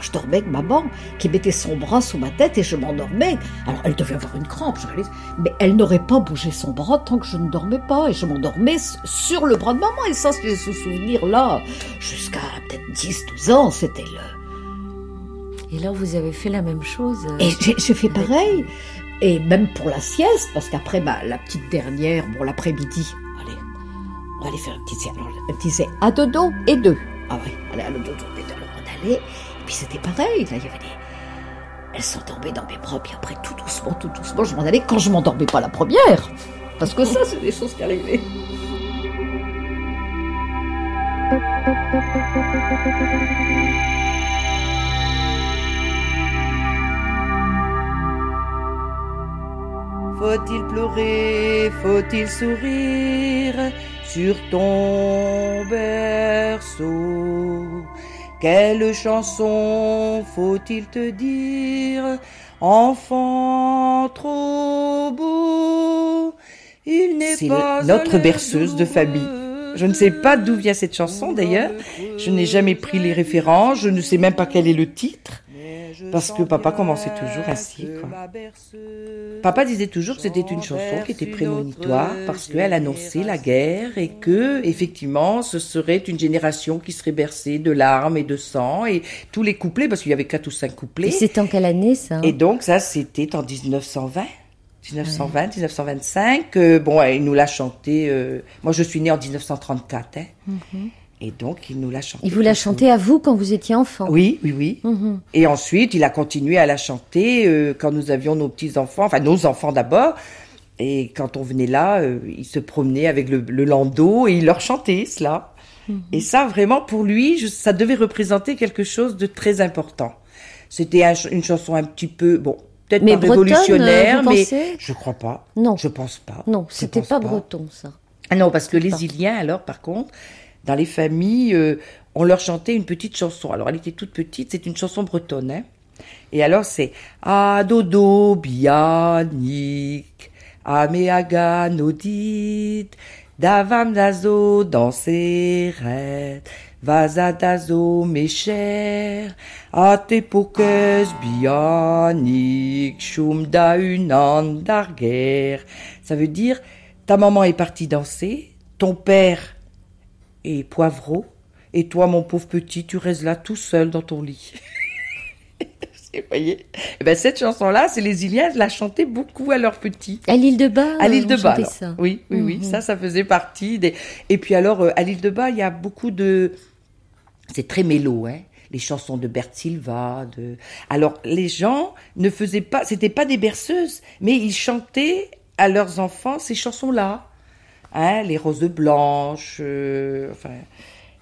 je dormais avec maman, qui mettait son bras sous ma tête et je m'endormais. Alors, elle devait avoir une crampe, je réalise, mais elle n'aurait pas bougé son bras tant que je ne dormais pas. Et je m'endormais sur le bras de maman. Et ça, c'est ce souvenir-là, jusqu'à peut-être 10, 12 ans, c'était le, Et là, vous avez fait la même chose euh, et j'ai fait pareil. Et même pour la sieste, parce qu'après, bah, la petite dernière, bon, l'après-midi, allez, on va aller faire une petite sieste. Alors, elle disait à dodo et deux. Ah ouais, allez, à le dodo et deux. Alors, on allait. Puis, c'était pareil. Là, il y avait des. Elle s'endormait dans mes bras, puis après, tout doucement, tout doucement, je m'en allais quand je m'endormais pas la première. Parce que ça, c'est des choses qui arrivaient. Faut-il pleurer, faut-il sourire sur ton berceau? Quelle chanson faut-il te dire, enfant trop beau? Il n'est C'est pas notre berceuse de famille. Je ne sais pas d'où vient cette chanson d'ailleurs. Je n'ai jamais pris les références. Je ne sais même pas quel est le titre. Parce que papa commençait toujours ainsi. Quoi. Papa disait toujours que c'était une chanson qui était prémonitoire parce qu'elle annonçait la guerre et que, effectivement, ce serait une génération qui serait bercée de larmes et de sang et tous les couplets, parce qu'il y avait quatre ou cinq couplets. Et c'est en quelle année ça? Et donc ça, c'était en 1920. 1920, 1925. euh, bon, il nous l'a chanté. euh, moi, je suis née en 1934. hein, Mhm. Et donc, il nous l'a chanté. Il vous l'a chanté à vous quand vous étiez enfant Oui, oui, oui. Mhm. Et ensuite, il a continué à la chanter euh, quand nous avions nos petits-enfants, enfin nos enfants d'abord. Et quand on venait là, euh, il se promenait avec le, le landau et il leur chantait cela. Mhm. Et ça, vraiment, pour lui, je- ça devait représenter quelque chose de très important. C'était un une chanson un petit peu, bon, peut-être pas révolutionnaire, vous mais je crois pas. Non. Je pense pas. Non, c'était pense pas breton ça. ah non, parce que les Iliens, alors, par contre, dans les familles, euh, on leur chantait une petite chanson. Alors, elle était toute petite, c'est une chanson bretonne. Hein Et alors, c'est Adodo bianik, ameaga nodit, davam dazo danseret, vazadazo mes chers, a te pokes bianik, shum da unan darguer. Ça veut dire, ta maman est partie danser, ton père est poivreau, et toi, mon pauvre petit, tu restes là tout seul dans ton lit. Vous voyez? Eh ben, Cette chanson-là, c'est les Iliens la chantaient beaucoup à leurs petits. À l'île de Bas À l'île de Bas. chantait alors. ça. Oui, oui, oui. Mhm. Ça, ça faisait partie des. Et puis alors, euh, à l'île de Bas, il y a beaucoup de. C'est très mélo, hein. Les chansons de Bert Silva, de. Alors, les gens ne faisaient pas. C'était pas des berceuses, mais ils chantaient à leurs enfants ces chansons-là. Hein, les roses blanches, euh, enfin.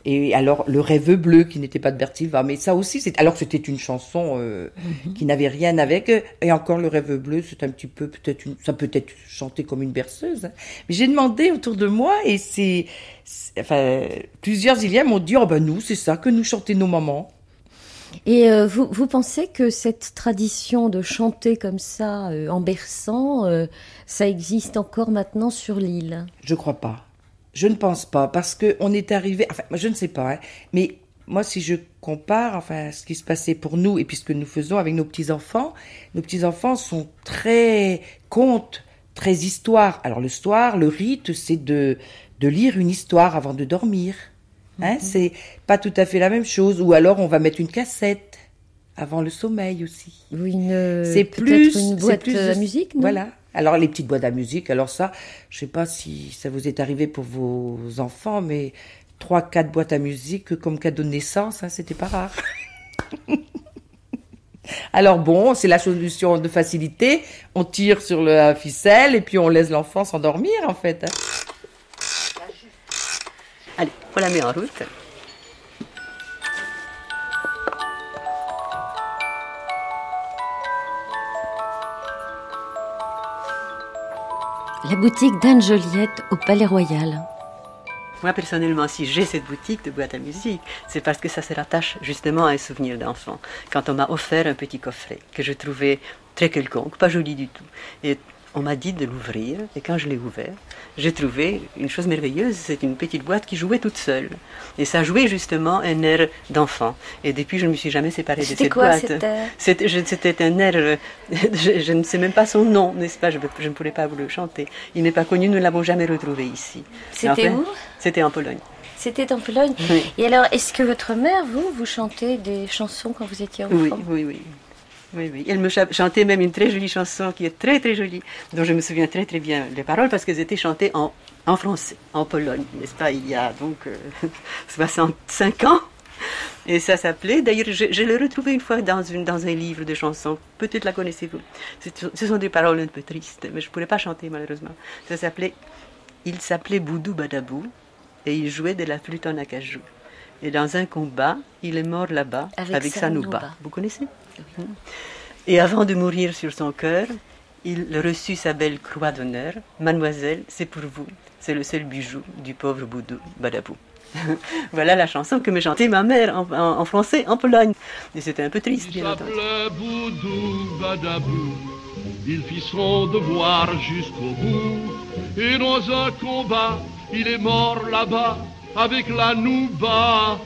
Et alors, le rêve bleu, qui n'était pas de Bert Silva, mais ça aussi, c'est, alors c'était une chanson euh, qui n'avait rien avec, euh, et encore le rêve bleu, c'est un petit peu, peut-être une, ça peut être chanté comme une berceuse. hein. Mais j'ai demandé autour de moi, et c'est, c'est- enfin, plusieurs Iliens m'ont dit, oh ben nous, c'est ça que nous chantaient nos mamans. Et euh, vous, pensez que cette tradition de chanter comme ça, euh, en berçant, euh, ça existe encore maintenant sur l'île? Je crois pas. Je ne pense pas, parce que on est arrivé, enfin, je ne sais pas, hein, mais moi, si je compare, enfin, ce qui se passait pour nous et puis ce que nous faisons avec nos petits-enfants, nos petits-enfants sont très contes, très histoires. Alors, le soir, le rite, c'est de, de lire une histoire avant de dormir. Hein, c'est pas tout à fait la même chose. Ou alors, on va mettre une cassette avant le sommeil aussi. Ou une, C'est peut-être plus une boîte plus à de- musique, non? Voilà. Alors les petites boîtes à musique, alors ça, je sais pas si ça vous est arrivé pour vos enfants, mais trois, quatre boîtes à musique comme cadeau de naissance, hein, c'était pas rare. alors bon, c'est la solution de facilité. On tire sur la ficelle et puis on laisse l'enfant s'endormir en fait. Allez, on la met en route. La boutique d'Anne Joliette au Palais Royal. Moi, personnellement, si j'ai cette boutique de boîte à musique, c'est parce que ça se rattache justement à un souvenir d'enfant. Quand on m'a offert un petit coffret que je trouvais très quelconque, pas joli du tout. Et on m'a dit de l'ouvrir, et quand je l'ai ouvert, j'ai trouvé une chose merveilleuse, c'est une petite boîte qui jouait toute seule. Et ça jouait justement un air d'enfant. Et depuis, je ne me suis jamais séparée de cette quoi, boîte. air C'était un air, euh, je, je ne sais même pas son nom, n'est-ce pas? Je, ne pourrais pas vous le chanter. Il n'est pas connu, nous ne l'avons jamais retrouvé ici. C'était où? C'était en Pologne. C'était en Pologne. Oui. Et alors, est-ce que votre mère, vous, vous chantez des chansons quand vous étiez enfant? Oui, oui, oui. Oui, oui. Elle me cha- chantait même une très jolie chanson qui est très, très jolie, dont je me souviens très, très bien les paroles parce qu'elles étaient chantées en, en français, en Pologne, n'est-ce pas, il y a donc euh, 65 ans. Et ça s'appelait, d'ailleurs, je, je l'ai retrouvé une fois dans, une, dans un livre de chansons, peut-être la connaissez-vous. Ce sont des paroles un peu tristes, mais je ne pourrais pas chanter malheureusement. Ça s'appelait, il s'appelait Boudou Badabou et il jouait de la flûte en acajou. Et dans un combat, il est mort là-bas Avec avec. Vous connaissez? Et avant de mourir sur son cœur, il reçut sa belle croix d'honneur. Mademoiselle, c'est pour vous. C'est le seul bijou du pauvre Boudou Badabou. voilà la chanson que me chantait ma mère en, en- en français en Pologne. Et c'était un peu triste, bien entendu. s'appelait Boudou Badabou. Il fit son devoir jusqu'au bout. Et dans un combat, il est mort là-bas avec la Nouba.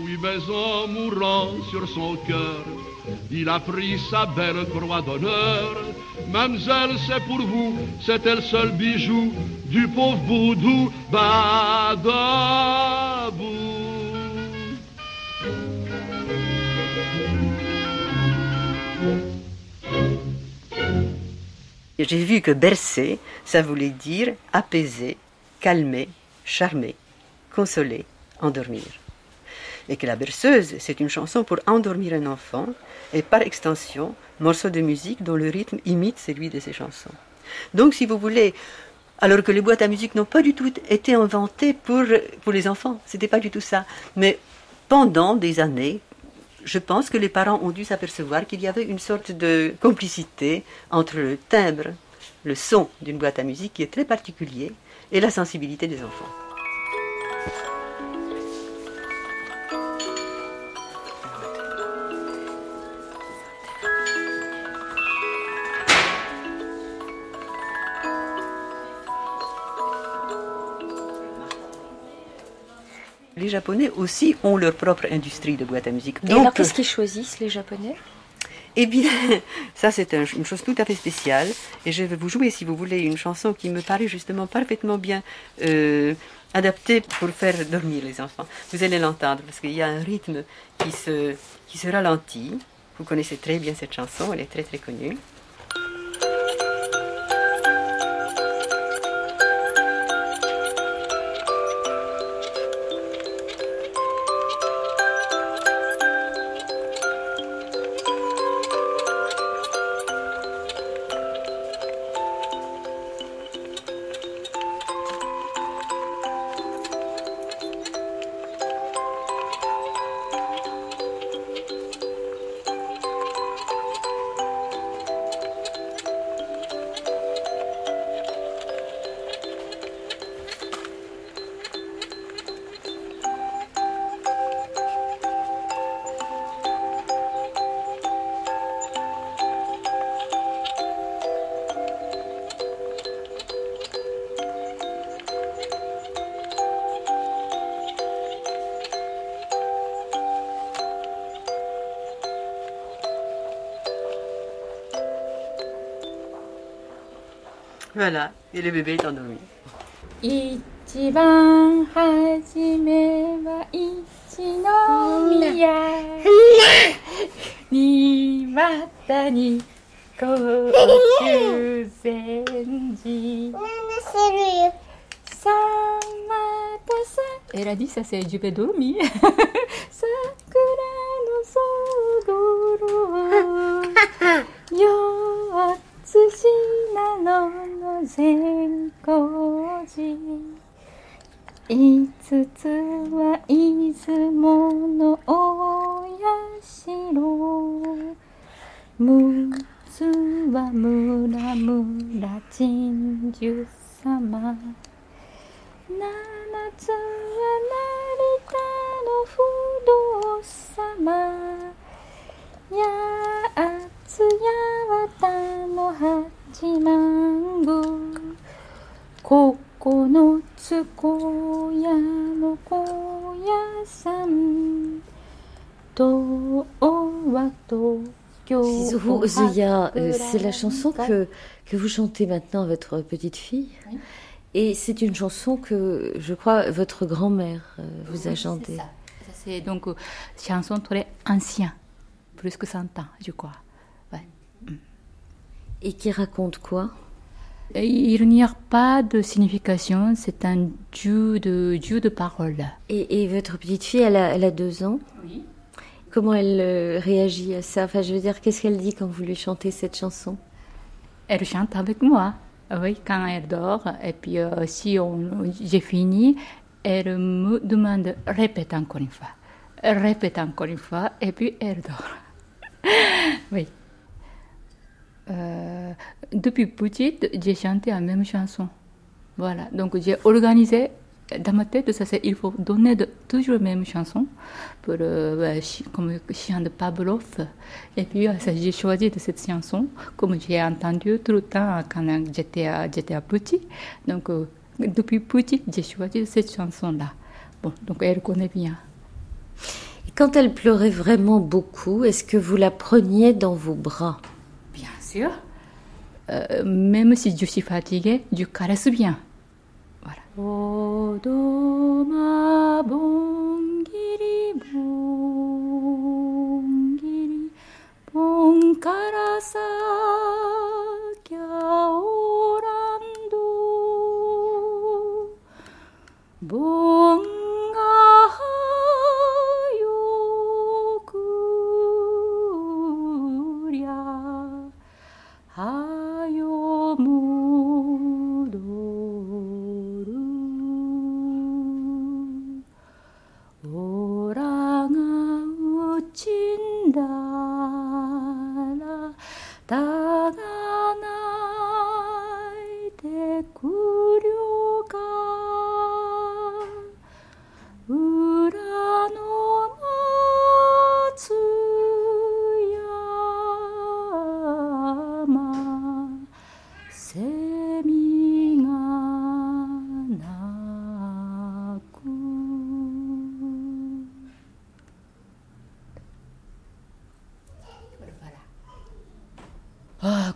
Oui, mais en mourant sur son cœur, il a pris sa belle croix d'honneur. Mademoiselle, c'est pour vous, c'était le seul bijou du pauvre Boudou Badabou. J'ai vu que bercer, ça voulait dire apaiser, calmer, charmer, consoler, endormir. Et que la berceuse, c'est une chanson pour endormir un enfant, et par extension, morceau de musique dont le rythme imite celui de ces chansons. Donc, si vous voulez, alors que les boîtes à musique n'ont pas du tout été inventées pour, pour les enfants, c'était pas du tout ça. Mais pendant des années, je pense que les parents ont dû s'apercevoir qu'il y avait une sorte de complicité entre le timbre, le son d'une boîte à musique qui est très particulier, et la sensibilité des enfants. Les Japonais aussi ont leur propre industrie de boîte à musique. Et alors, Donc, qu'est-ce qu'ils choisissent, les Japonais? eh bien, ça c'est un- une chose tout à fait spéciale. Et je vais vous jouer, si vous voulez, une chanson qui me paraît justement parfaitement bien euh, adaptée pour faire dormir les enfants. Vous allez l'entendre parce qu'il y a un rythme qui se, qui se ralentit. Vous connaissez très bien cette chanson, elle est très très connue. Et le bébé est endormi. Elle a dit ça c'est du Ozuya, euh, c'est la chanson que, que vous chantez maintenant à votre petite fille. Et c'est une chanson que, je crois, votre grand-mère euh, vous a chantée. Ça, c'est donc une chanson très ancienne, plus que 100 ans, je crois. Ouais. Et qui raconte quoi? Il n'y a pas de signification, c'est un jeu de, jeu de paroles. Et, et votre petite fille, elle a, elle a deux ans? Oui. Comment elle euh, réagit à ça? Enfin, je veux dire, qu'est-ce qu'elle dit quand vous lui chantez cette chanson? Elle chante avec moi, oui, quand elle dort. Et puis, euh, si j'ai fini, elle me demande répète encore une fois. Répète encore une fois, et puis elle dort. oui. Euh, depuis petite, j'ai chanté la même chanson. Voilà, donc j'ai organisé dans ma tête, ça c'est il faut donner de, toujours la même chanson pour euh, chi- comme chant de Pavlov. Et puis euh, j'ai choisi de cette chanson comme j'ai entendu tout le temps quand j'étais j'étais petit. Donc euh, depuis petit, j'ai choisi cette chanson là. Bon, donc elle connaît bien. Et quand elle pleurait vraiment beaucoup, est-ce que vous la preniez dans vos bras? Bien sûr. Euh, même si je suis fatiguée, je caresse bien. 오도마 봉길이 봉길이 봉가라사 갸오람도 ti.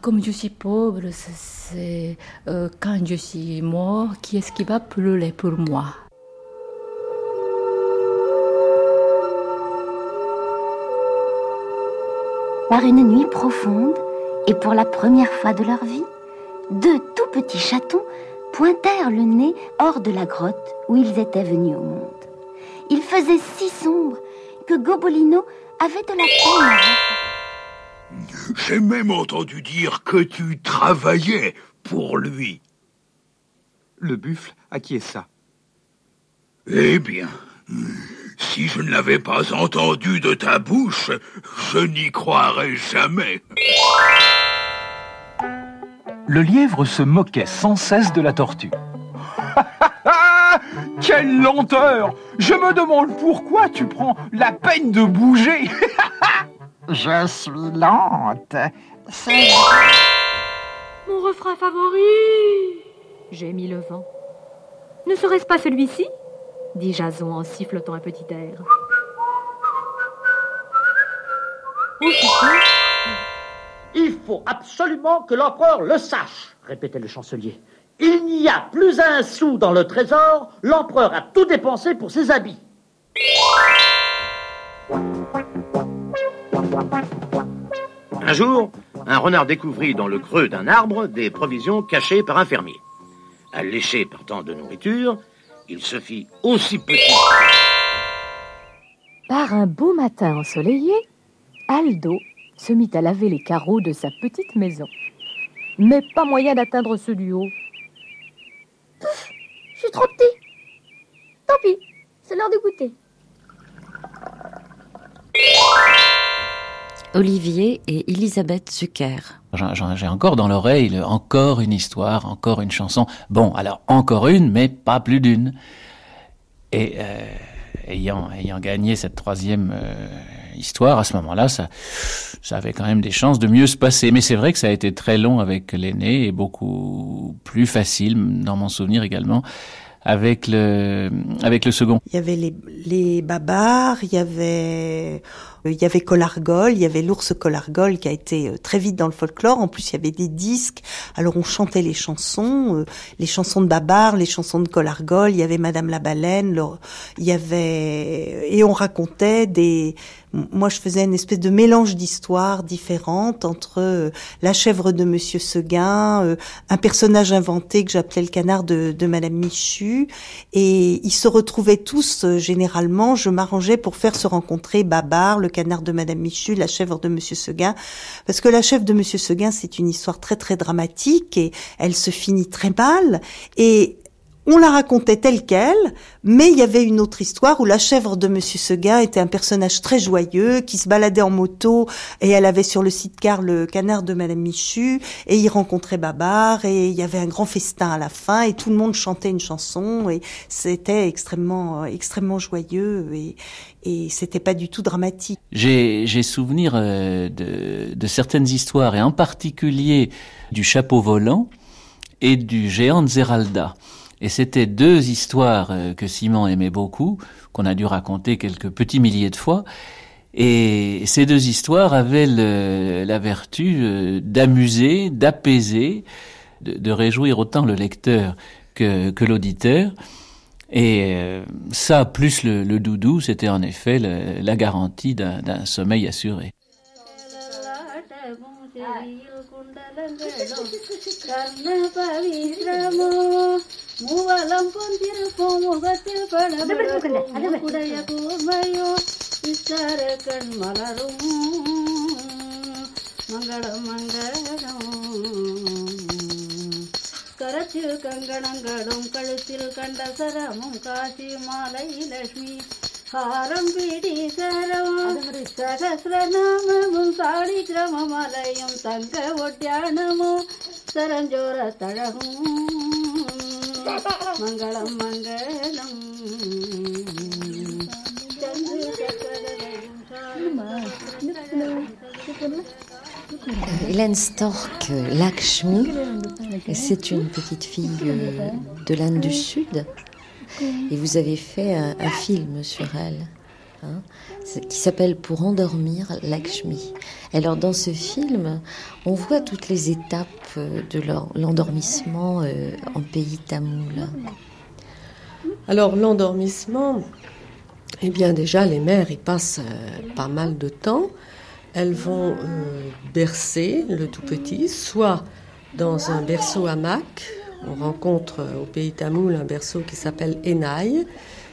Comme je suis pauvre, c'est- euh, quand je suis mort, qui est-ce qui va pleurer pour moi? Par une nuit profonde, et pour la première fois de leur vie, deux tout petits chatons pointèrent le nez hors de la grotte où ils étaient venus au monde. Il faisait si sombre que Gobolino avait de la peine. J'ai même entendu dire que tu travaillais pour lui. Le buffle, à qui est ça Eh bien, si je ne l'avais pas entendu de ta bouche, je n'y croirais jamais. Le lièvre se moquait sans cesse de la tortue. Quelle lenteur Je me demande pourquoi tu prends la peine de bouger. Je suis lente. C'est Mon refrain favori J'ai mis le vent. Ne serait-ce pas celui-ci? dit Jason en sifflotant un petit air. Aussitôt, il faut absolument que l'empereur le sache, répétait le chancelier. Il n'y a plus un sou dans le trésor, l'empereur a tout dépensé pour ses habits. Un jour, un renard découvrit dans le creux d'un arbre des provisions cachées par un fermier. Alléché par tant de nourriture, il se fit aussi petit. Par un beau matin ensoleillé, Aldo se mit à laver les carreaux de sa petite maison. Mais pas moyen d'atteindre ceux du haut. Je suis trop petit. Tant pis, c'est l'heure de goûter. Olivier et Elisabeth Zucker. J'ai encore dans l'oreille encore une histoire, encore une chanson. Bon, alors encore une, mais pas plus d'une. Et euh, ayant, ayant gagné cette troisième euh, histoire, à ce moment-là, ça, ça avait quand même des chances de mieux se passer. Mais c'est vrai que ça a été très long avec l'aîné et beaucoup plus facile, dans mon souvenir également, avec le, avec le second. Il y avait les, les babars, il y avait il y avait Colargol, il y avait l'ours Colargol qui a été euh, très vite dans le folklore. En plus, il y avait des disques. Alors, on chantait les chansons, euh, les chansons de Babar, les chansons de Colargol. Il y avait Madame la baleine. il y avait et on racontait des. Moi, je faisais une espèce de mélange d'histoires différentes entre euh, la chèvre de Monsieur Seguin, un personnage inventé que j'appelais le canard de, de Madame Michu, et ils se retrouvaient tous généralement. Je m'arrangeais pour faire se rencontrer Babar, le canard de Madame Michu, la chèvre de Monsieur Seguin, parce que la chèvre de Monsieur Seguin, c'est une histoire très très dramatique et elle se finit très mal et on la racontait telle qu'elle, mais il y avait une autre histoire où la chèvre de Monsieur Seguin était un personnage très joyeux qui se baladait en moto et elle avait sur le site car le canard de Madame Michu et il rencontrait Babar et il y avait un grand festin à la fin et tout le monde chantait une chanson et c'était extrêmement extrêmement joyeux et, et c'était pas du tout dramatique. J'ai souvenir euh, de, de certaines histoires et en particulier du chapeau volant et du géant de Zeralda. Et c'était deux histoires euh, que Simon aimait beaucoup, qu'on a dû raconter quelques petits milliers de fois. Et ces deux histoires avaient la vertu euh, d'amuser, d'apaiser, de, réjouir autant le lecteur que, l'auditeur. Et euh, ça, plus le, doudou, c'était en effet la garantie d'un sommeil assuré. மூவலம் பொந்திருப்போம் முகத்தில் படபடைய கூர்மையோ விசார கண் மலரும். மங்களம் மங்களம். கரத்தில் கங்கணங்களும் கழுத்தில் கண்ட சரமும் காசி மாலை லட்சுமி ஹாரம் பிடி சரமும் சகசிரநாமமும் சாடி கிரமமலையும் தங்க ஒட்டியானமும் சரஞ்சோர தழகும் மங்களம் மங்களம் Hélène Stork Lakshmi, c'est une petite fille euh, de l'Inde du Sud et vous avez fait un, film sur elle hein, qui s'appelle Pour endormir Lakshmi. Alors dans ce film, on voit toutes les étapes euh, de l'endormissement euh, en pays tamoul. Alors l'endormissement, eh bien déjà les mères y passent pas mal de temps. Elles vont euh, bercer le tout petit, soit dans un berceau hamac. On rencontre euh, au pays tamoul un berceau qui s'appelle Enai,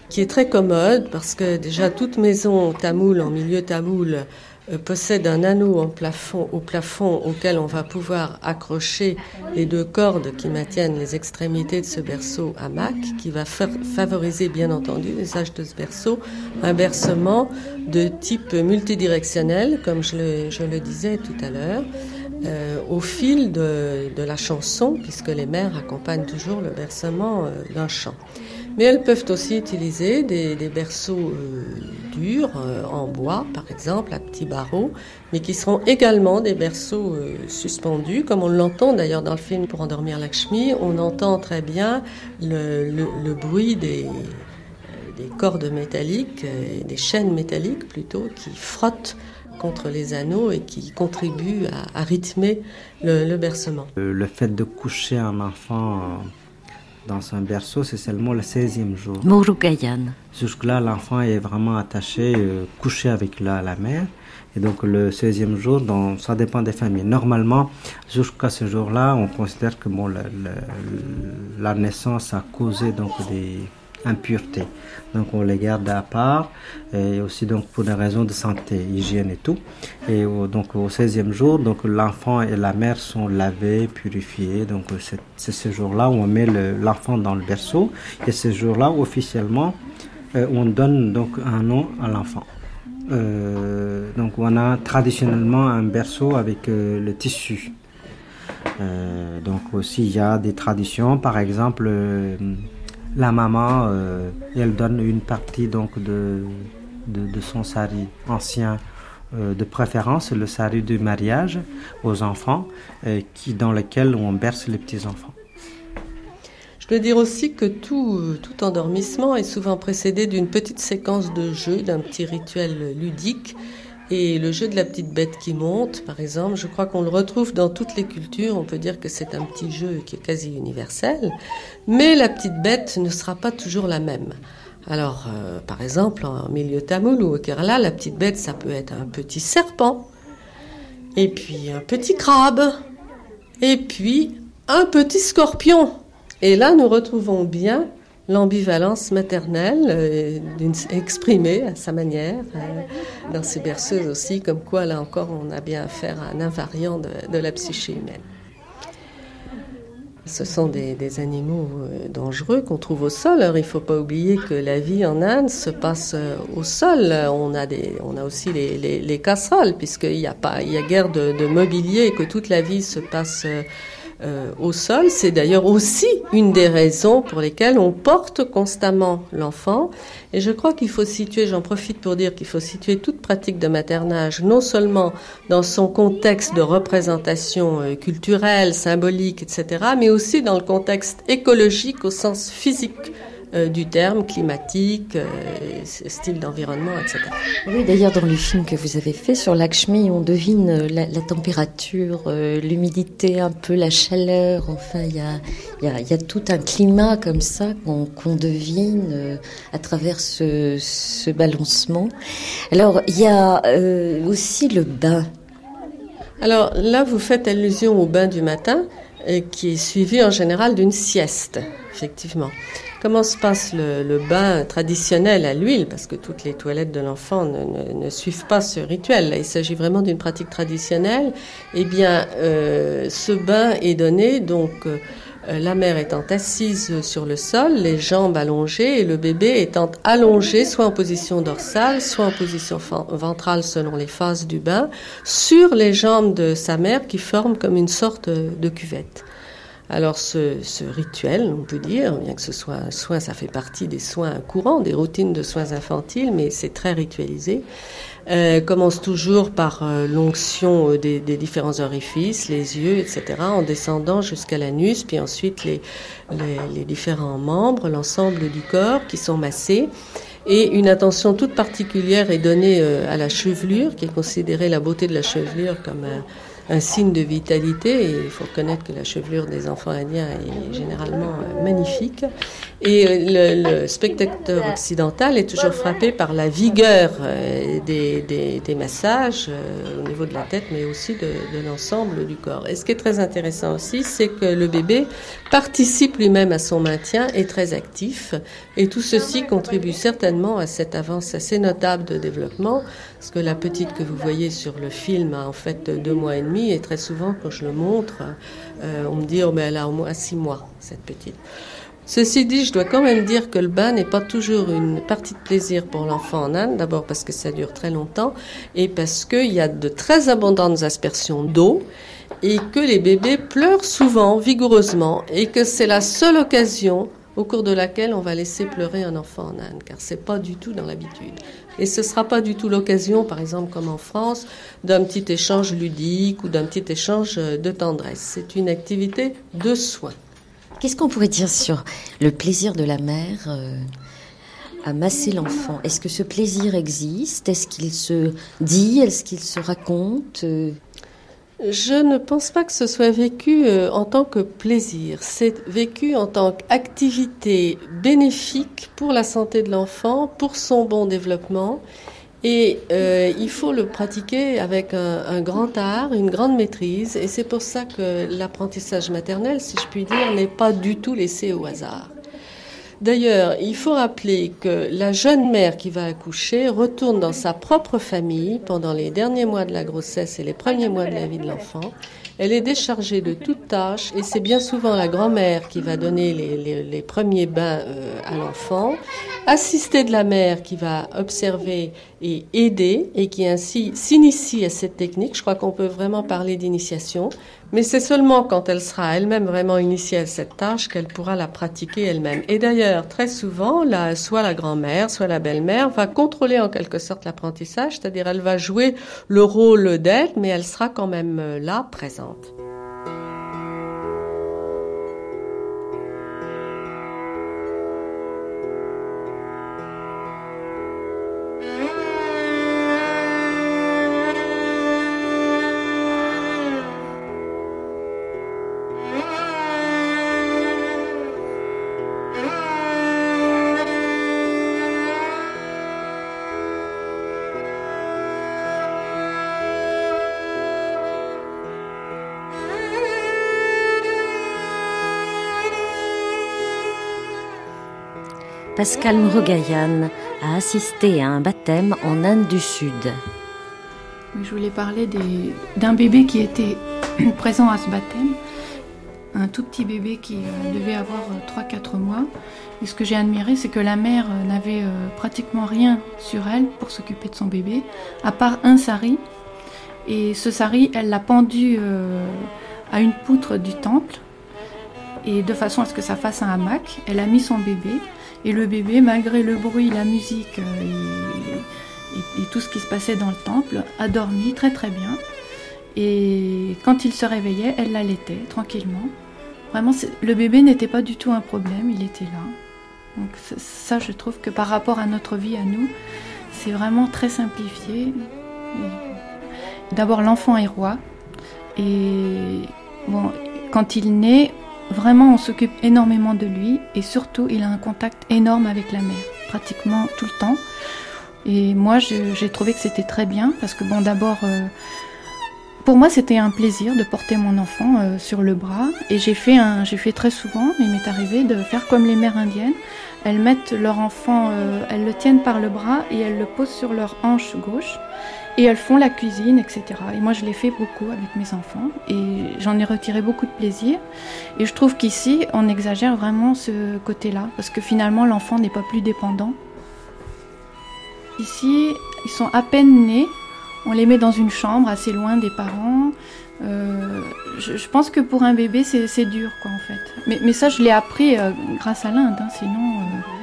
qui est très commode parce que déjà toute maison tamoul en milieu tamoul euh, possède un anneau en plafond, au plafond auquel on va pouvoir accrocher les deux cordes qui maintiennent les extrémités de ce berceau hamac, qui va favoriser bien entendu l'usage de ce berceau, un bercement de type multidirectionnel, comme je le, je le disais tout à l'heure. Euh, au fil de, de, la chanson, puisque les mères accompagnent toujours le bercement euh, d'un chant. Mais elles peuvent aussi utiliser des, berceaux euh, durs euh, en bois, par exemple, à petits barreaux, mais qui seront également des berceaux euh, suspendus, comme on l'entend d'ailleurs dans le film Pour endormir Lakshmi. On entend très bien le, bruit des, cordes métalliques, des chaînes métalliques plutôt, qui frottent contre les anneaux et qui contribuent à, rythmer le, le bercement. Le fait de coucher un enfant dans un berceau, c'est seulement le 16e jour. Jusque-là, l'enfant est vraiment attaché, euh, couché avec la, la mère. Et donc le 16e jour, donc, ça dépend des familles. Normalement, jusqu'à ce jour-là, on considère que bon, la naissance a causé donc des impuretés. Donc on les garde à part et aussi donc pour des raisons de santé, hygiène et tout. Et donc au 16e jour, donc l'enfant et la mère sont lavés, purifiés. Donc c'est ce jour-là où on met l'enfant dans le berceau et ce jour-là officiellement euh, on donne donc un nom à l'enfant. euh, donc on a traditionnellement un berceau avec euh, le tissu. Donc aussi il y a des traditions, par exemple la maman, euh, elle donne une partie donc de, de, son sari ancien, euh, de préférence le sari du mariage aux enfants, euh, qui dans lequel on berce les petits enfants. Je peux dire aussi que tout, tout endormissement est souvent précédé d'une petite séquence de jeu, d'un petit rituel ludique. Et le jeu de la petite bête qui monte, par exemple, je crois qu'on le retrouve dans toutes les cultures. On peut dire que c'est un petit jeu qui est quasi universel. Mais la petite bête ne sera pas toujours la même. Alors, euh, par exemple, en milieu tamoul ou au Kerala, la petite bête, ça peut être un petit serpent, et puis un petit crabe, et puis un petit scorpion. Et là, nous retrouvons bien l'ambivalence maternelle euh, exprimée à sa manière, euh, dans ces berceuses aussi, comme quoi, là encore, on a bien affaire à un invariant de, la psyché humaine. Ce sont des, animaux euh, dangereux qu'on trouve au sol. Alors, il ne faut pas oublier que la vie en Inde se passe euh, au sol. On a, des, on a aussi les, les, les casseroles, puisqu'il n'y a, pas- il y a guère de, de mobilier et que toute la vie se passe euh, au sol. C'est d'ailleurs aussi une des raisons pour lesquelles on porte constamment l'enfant. Et je crois qu'il faut situer, j'en profite pour dire qu'il faut situer toute pratique de maternage, non seulement dans son contexte de représentation euh, culturelle, symbolique, etc., mais aussi dans le contexte écologique au sens physique euh, du terme, climatique, euh, style d'environnement, etc. Oui, d'ailleurs, dans le film que vous avez fait sur Lakshmi, on devine euh, la, la température, euh, l'humidité, un peu la chaleur. Enfin, il y a, il y, a, il y a tout un climat comme ça qu'on devine à travers ce, ce balancement. Alors, il y a aussi le bain. Alors là, vous faites allusion au bain du matin, qui est suivi en général d'une sieste, effectivement. Comment se passe le, bain traditionnel à l'huile? Parce que toutes les toilettes de l'enfant ne, suivent pas ce rituel. Il s'agit vraiment d'une pratique traditionnelle. Eh bien, euh, ce bain est donné donc. euh, la mère étant assise sur le sol, les jambes allongées et le bébé étant allongé soit en position dorsale, soit en position ventrale selon les phases du bain, sur les jambes de sa mère qui forment comme une sorte de cuvette. Alors ce, ce rituel, on peut dire, bien que ce soit un soin, ça fait partie des soins courants, des routines de soins infantiles, mais c'est très ritualisé, euh, commence toujours par euh, l'onction euh, des, des différents orifices, les yeux, etc., en descendant jusqu'à l'anus, puis ensuite les, les, les différents membres, l'ensemble du corps qui sont massés. Et une attention toute particulière est donnée euh, à la chevelure, qui est considérée la beauté de la chevelure comme un signe de vitalité. Et il faut reconnaître que la chevelure des enfants indiens est généralement euh, magnifique. Et le, le spectateur occidental est toujours frappé par la vigueur euh, des, des, des massages euh, au niveau de la tête, mais aussi de, de l'ensemble du corps. Et ce qui est très intéressant aussi, c'est que le bébé participe lui-même à son maintien, est très actif, et tout ceci contribue certainement à cette avance assez notable de développement, parce que la petite que vous voyez sur le film a en fait deux mois et demi, et très souvent quand je le montre, euh, on me dit oh mais elle a au moins six mois cette petite. Ceci dit, je dois quand même dire que le bain n'est pas toujours une partie de plaisir pour l'enfant en Inde, d'abord parce que ça dure très longtemps et parce qu'il y a de très abondantes aspersions d'eau et que les bébés pleurent souvent, vigoureusement, et que c'est la seule occasion au cours de laquelle on va laisser pleurer un enfant en Inde, car c'est pas du tout dans l'habitude. Et ce sera pas du tout l'occasion, par exemple comme en France, d'un petit échange ludique ou d'un petit échange de tendresse. C'est une activité de soins. Qu'est-ce qu'on pourrait dire sur le plaisir de la mère euh, à masser l'enfant? Est-ce que ce plaisir existe? Est-ce qu'il se dit? Est-ce qu'il se raconte Euh, Je ne pense pas que ce soit vécu euh, en tant que plaisir. C'est vécu en tant qu'activité bénéfique pour la santé de l'enfant, pour son bon développement. Et euh, il faut le pratiquer avec un, un grand art, une grande maîtrise. Et c'est pour ça que l'apprentissage maternel, si je puis dire, n'est pas du tout laissé au hasard. D'ailleurs, il faut rappeler que la jeune mère qui va accoucher retourne dans sa propre famille pendant les derniers mois de la grossesse et les premiers mois de la vie de l'enfant Elle est déchargée de toute tâche et c'est bien souvent la grand-mère qui va donner les, premiers bains euh, à l'enfant, assistée de la mère qui va observer et aider et qui ainsi s'initie à cette technique. Je crois qu'on peut vraiment parler d'initiation, mais c'est seulement quand elle sera elle-même vraiment initiée à cette tâche qu'elle pourra la pratiquer elle-même. Et d'ailleurs, très souvent, la, soit la grand-mère, soit la belle-mère va contrôler en quelque sorte l'apprentissage, c'est-à-dire elle va jouer le rôle d'être, mais elle sera quand même euh, là, présente. Pascal Murugayan a assisté à un baptême en Inde du Sud. Je voulais parler d'un bébé qui était présent à ce baptême, un tout petit bébé qui euh, devait avoir 3-4 euh, mois. Et ce que j'ai admiré, c'est que la mère euh, n'avait pratiquement rien sur elle pour s'occuper de son bébé, à part un sari. Et ce sari, elle l'a pendu à une poutre du temple, et de façon à ce que ça fasse un hamac. Elle a mis son bébé. Et le bébé, malgré le bruit, la musique euh, et, tout ce qui se passait dans le temple, a dormi très très bien. Et quand il se réveillait, elle l'allaitait tranquillement. Vraiment, le bébé n'était pas du tout un problème, il était là. Donc ça, je trouve que par rapport à notre vie à nous, c'est vraiment très simplifié. D'abord, l'enfant est roi. Et bon, quand il naît, Vraiment, on s'occupe énormément de lui et surtout, il a un contact énorme avec la mère, pratiquement tout le temps. Et moi, j'ai trouvé que c'était très bien parce que, bon, d'abord, euh, pour moi, c'était un plaisir de porter mon enfant euh, sur le bras. Et j'ai fait, un, j'ai fait très souvent, il m'est arrivé de faire comme les mères indiennes. Elles mettent leur enfant, euh, elles le tiennent par le bras et elles le posent sur leur hanche gauche et elles font la cuisine, etc. Et moi, je l'ai fait beaucoup avec mes enfants et j'en ai retiré beaucoup de plaisir. Et je trouve qu'ici, on exagère vraiment ce côté-là parce que finalement, l'enfant n'est pas plus dépendant. Ici, ils sont à peine nés. On les met dans une chambre assez loin des parents. Euh, je, pense que pour un bébé, c'est dur, quoi, en fait. Mais, ça, je l'ai appris euh, grâce à l'Inde. Hein, sinon. Euh,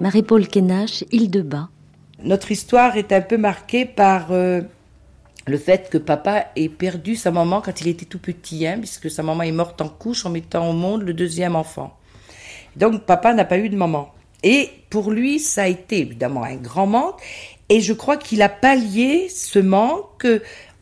Marie-Paul Kenache, Île-de-Bas. Notre histoire est un peu marquée par euh, le fait que papa ait perdu sa maman quand il était tout petit, hein, puisque sa maman est morte en couche en mettant au monde le deuxième enfant. Donc papa n'a pas eu de maman. Et pour lui, ça a été évidemment un grand manque. Et je crois qu'il a pallié ce manque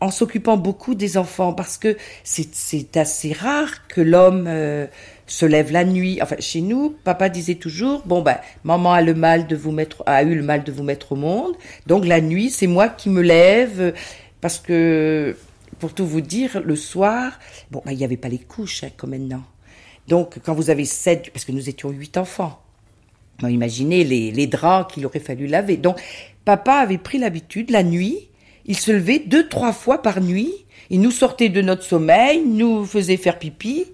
en s'occupant beaucoup des enfants, parce que c'est assez rare que l'homme... Euh, se lève la nuit. Enfin, chez nous, papa disait toujours, bon ben, maman a le mal de vous mettre, a eu le mal de vous mettre au monde. Donc la nuit, c'est moi qui me lève parce que, pour tout vous dire, le soir, bon, ben, il n'y avait pas les couches hein, comme maintenant. Donc quand vous avez sept, parce que nous étions huit enfants. imaginez les, les draps qu'il aurait fallu laver. Donc papa avait pris l'habitude la nuit, il se levait deux trois fois par nuit. Il nous sortait de notre sommeil, nous faisait faire pipi,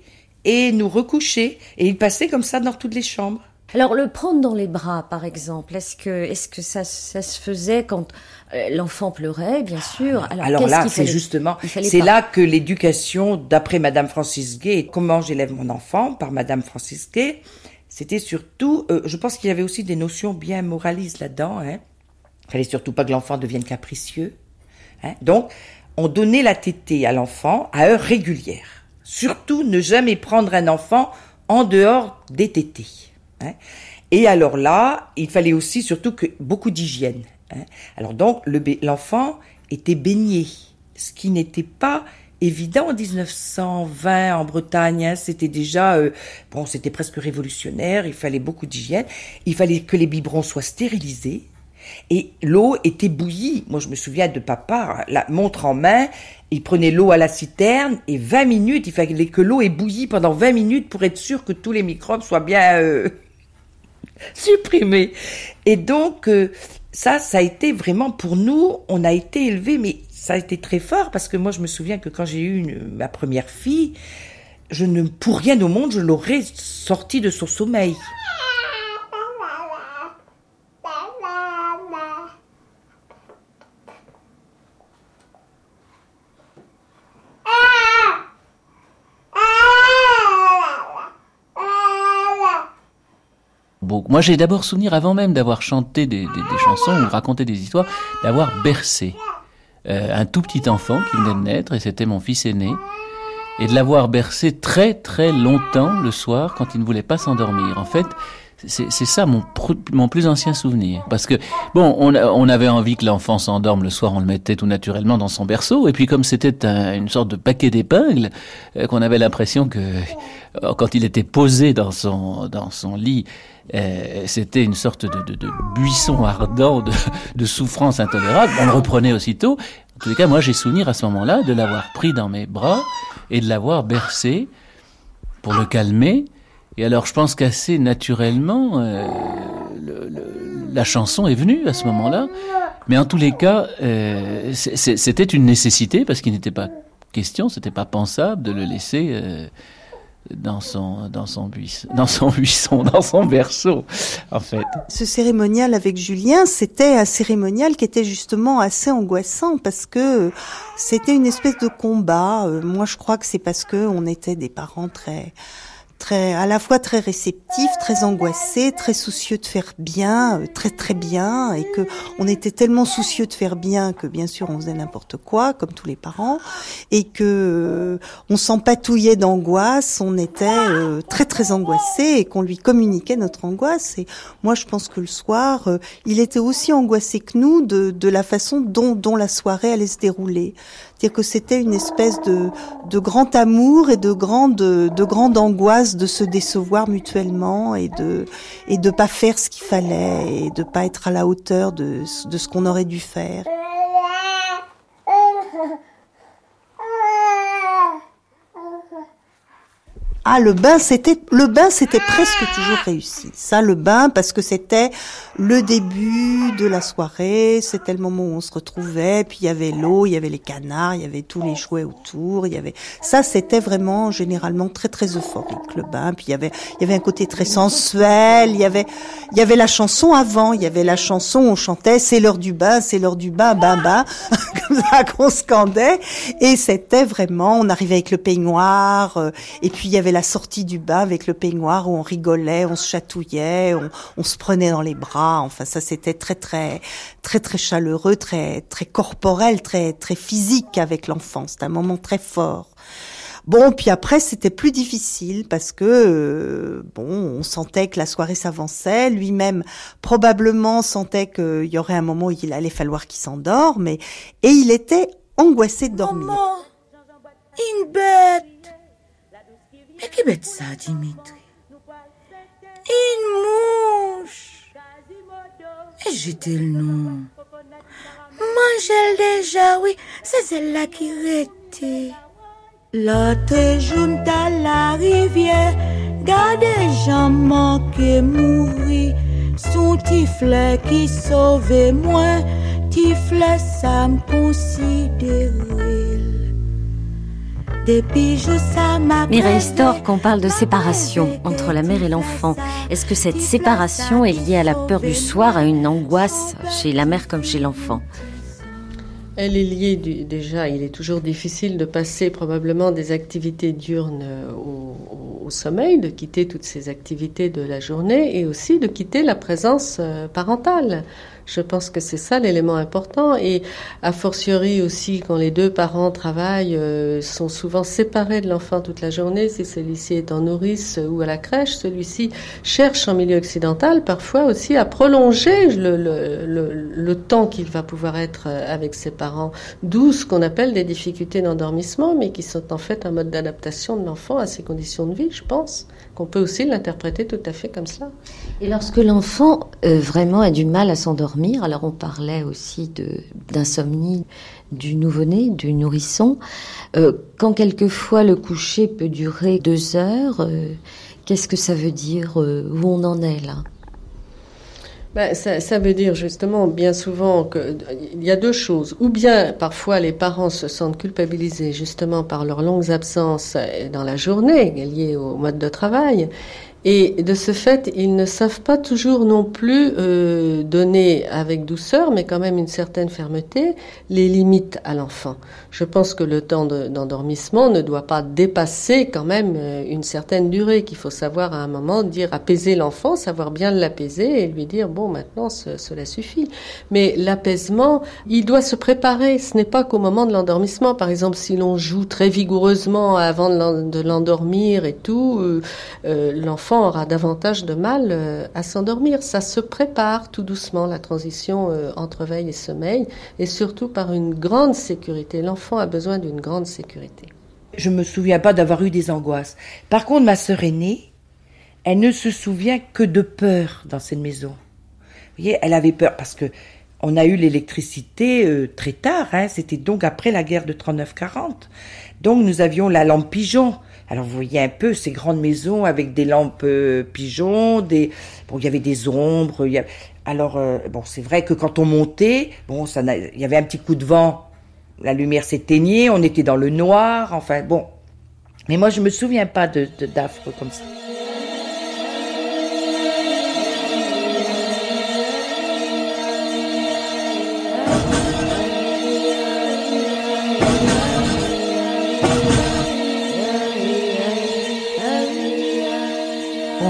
et nous recoucher. Et il passait comme ça dans toutes les chambres. Alors le prendre dans les bras, par exemple, est-ce que est-ce que ça, ça se faisait quand euh, l'enfant pleurait, bien sûr? Alors, là, c'est justement, c'est là que l'éducation, d'après Madame Francis Gay, comment j'élève mon enfant par Madame Francis Gay, c'était surtout, euh, je pense qu'il y avait aussi des notions bien moralistes là-dedans. Hein. Il fallait surtout pas que l'enfant devienne capricieux. Hein. Donc, on donnait la tétée à l'enfant à heure régulière. Surtout ne jamais prendre un enfant en dehors des tétés. Hein. Et alors là, il fallait aussi surtout que beaucoup d'hygiène. Hein. Alors donc, l'enfant était baigné, ce qui n'était pas évident en 1920 en Bretagne. Hein. C'était déjà, euh, bon, c'était presque révolutionnaire. Il fallait beaucoup d'hygiène. Il fallait que les biberons soient stérilisés. Et l'eau était bouillie. Moi, je me souviens de papa, la montre en main, il prenait l'eau à la citerne et 20 minutes, il fallait que l'eau ait bouilli pendant 20 minutes pour être sûr que tous les microbes soient bien... Euh, supprimé. Et donc, euh, ça, ça a été vraiment pour nous, on a été élevés, mais ça a été très fort parce que moi, je me souviens que quand j'ai eu ma première fille, je ne, pour rien au monde, je l'aurais sortie de son sommeil. Moi, j'ai d'abord souvenir, avant même d'avoir chanté des, des, des, chansons ou raconté des histoires, d'avoir bercé euh, un tout petit enfant qui venait de naître, et c'était mon fils aîné, et de l'avoir bercé très très longtemps le soir quand il ne voulait pas s'endormir. En fait, c'est ça mon, mon plus ancien souvenir. Parce que, bon, on, on avait envie que l'enfant s'endorme le soir, on le mettait tout naturellement dans son berceau. Et puis comme c'était un, une sorte de paquet d'épingles, euh, qu'on avait l'impression que euh, quand il était posé dans son, dans son lit, c'était une sorte de, buisson ardent de, souffrance intolérable. On le reprenait aussitôt. En tous les cas, moi j'ai souvenir à ce moment-là de l'avoir pris dans mes bras et de l'avoir bercé pour le calmer et alors, je pense qu'assez naturellement, euh, la chanson est venue à ce moment-là. Mais en tous les cas, euh, c'était une nécessité parce qu'il n'était pas question, c'était pas pensable de le laisser euh, dans son dans son buisson, dans son berceau, en fait. Ce cérémonial avec Julien, c'était un cérémonial qui était justement assez angoissant parce que c'était une espèce de combat. Euh, moi, je crois que c'est parce que on était des parents très très, à la fois très réceptif, très angoissé, très soucieux de faire bien, euh, très très bien, et que on était tellement soucieux de faire bien que bien sûr on faisait n'importe quoi, comme tous les parents, et que euh, on s'empatouillait d'angoisse, on était euh, très très angoissé et qu'on lui communiquait notre angoisse. Et moi je pense que le soir, euh, il était aussi angoissé que nous de, de la façon dont, dont la soirée allait se dérouler. C'est-à-dire que c'était une espèce de, de grand amour et de grande, de grande angoisse de se décevoir mutuellement et de, et de pas faire ce qu'il fallait et de pas être à la hauteur de, de ce qu'on aurait dû faire. Ah, le bain, c'était le bain, c'était presque toujours réussi. Ça, le bain, parce que c'était le début de la soirée, c'était le moment où on se retrouvait, puis il y avait l'eau, il y avait les canards, il y avait tous les jouets autour, il y avait ça, c'était vraiment généralement très très euphorique le bain. Puis il y avait il y avait un côté très sensuel, il y avait il y avait la chanson avant, il y avait la chanson, on chantait c'est l'heure du bain, c'est l'heure du bain, bain bain, comme ça qu'on scandait, et c'était vraiment, on arrivait avec le peignoir, euh, et puis il y avait la sortie du bain avec le peignoir où on rigolait, on se chatouillait, on, se prenait dans les bras. Enfin, ça c'était très très très très chaleureux, très très corporel, très très physique avec l'enfant. C'était un moment très fort. Bon, puis après c'était plus difficile parce que euh, bon, on sentait que la soirée s'avançait. Lui-même probablement sentait qu'il y aurait un moment où il allait falloir qu'il s'endorme, et, et il était angoissé de dormir. Une bête. Mais qui bête ça, Dimitri Une mouche. Et j'étais le nom. Mangel déjà, oui, c'est celle-là qui était. L'autre jour, à la rivière, gardez gens manqué mourir. Son tiflet qui sauvait moi, tiflet ça me considérait. Mireille Stork, on parle de séparation entre la mère et l'enfant. Est-ce que cette séparation est liée à la peur du soir, à une angoisse chez la mère comme chez l'enfant? Elle est liée du, déjà, il est toujours difficile de passer probablement des activités diurnes au, au, au, sommeil, de quitter toutes ces activités de la journée et aussi de quitter la présence euh, parentale. Je pense que c'est ça l'élément important et a fortiori aussi quand les deux parents travaillent, euh, sont souvent séparés de l'enfant toute la journée. Si celui-ci est en nourrice ou à la crèche, celui-ci cherche en milieu occidental parfois aussi à prolonger le, le, le, le temps qu'il va pouvoir être avec ses parents. D'où ce qu'on appelle des difficultés d'endormissement, mais qui sont en fait un mode d'adaptation de l'enfant à ses conditions de vie, je pense qu'on peut aussi l'interpréter tout à fait comme cela. Et lorsque l'enfant euh, vraiment a du mal à s'endormir, alors on parlait aussi d'insomnie du nouveau-né, du nourrisson, euh, quand quelquefois le coucher peut durer deux heures, euh, qu'est-ce que ça veut dire Où on en est là? Ben, ça, ça, veut dire justement bien souvent qu'il y a deux choses. Ou bien parfois les parents se sentent culpabilisés justement par leurs longues absences dans la journée liées au mode de travail. Et de ce fait, ils ne savent pas toujours non plus euh, donner avec douceur, mais quand même une certaine fermeté, les limites à l'enfant. Je pense que le temps d'endormissement ne doit pas dépasser quand même euh, une certaine durée, qu'il faut savoir à un moment dire apaiser l'enfant, savoir bien l'apaiser et lui dire bon maintenant cela suffit. Mais l'apaisement, il doit se préparer. Ce n'est pas qu'au moment de l'endormissement. Par exemple, si l'on joue très vigoureusement avant de l'endormir et tout, euh, euh l'enfant aura davantage de mal euh, à s'endormir. Ça se prépare tout doucement, la transition euh, entre veille et sommeil, et surtout par une grande sécurité. L'enfant a besoin d'une grande sécurité. Je me souviens pas d'avoir eu des angoisses. Par contre, ma sœur aînée, elle ne se souvient que de peur dans cette maison. Vous voyez, elle avait peur parce que on a eu l'électricité euh, très tard, hein, c'était donc après la guerre de 39-40. Donc nous avions la lampe pigeon. Alors vous voyez un peu ces grandes maisons avec des lampes euh, pigeons, des bon il y avait des ombres. Il Alors euh, bon c'est vrai que quand on montait, bon ça il y avait un petit coup de vent, la lumière s'éteignait, on était dans le noir, enfin bon. Mais moi je me souviens pas de d'affres comme ça.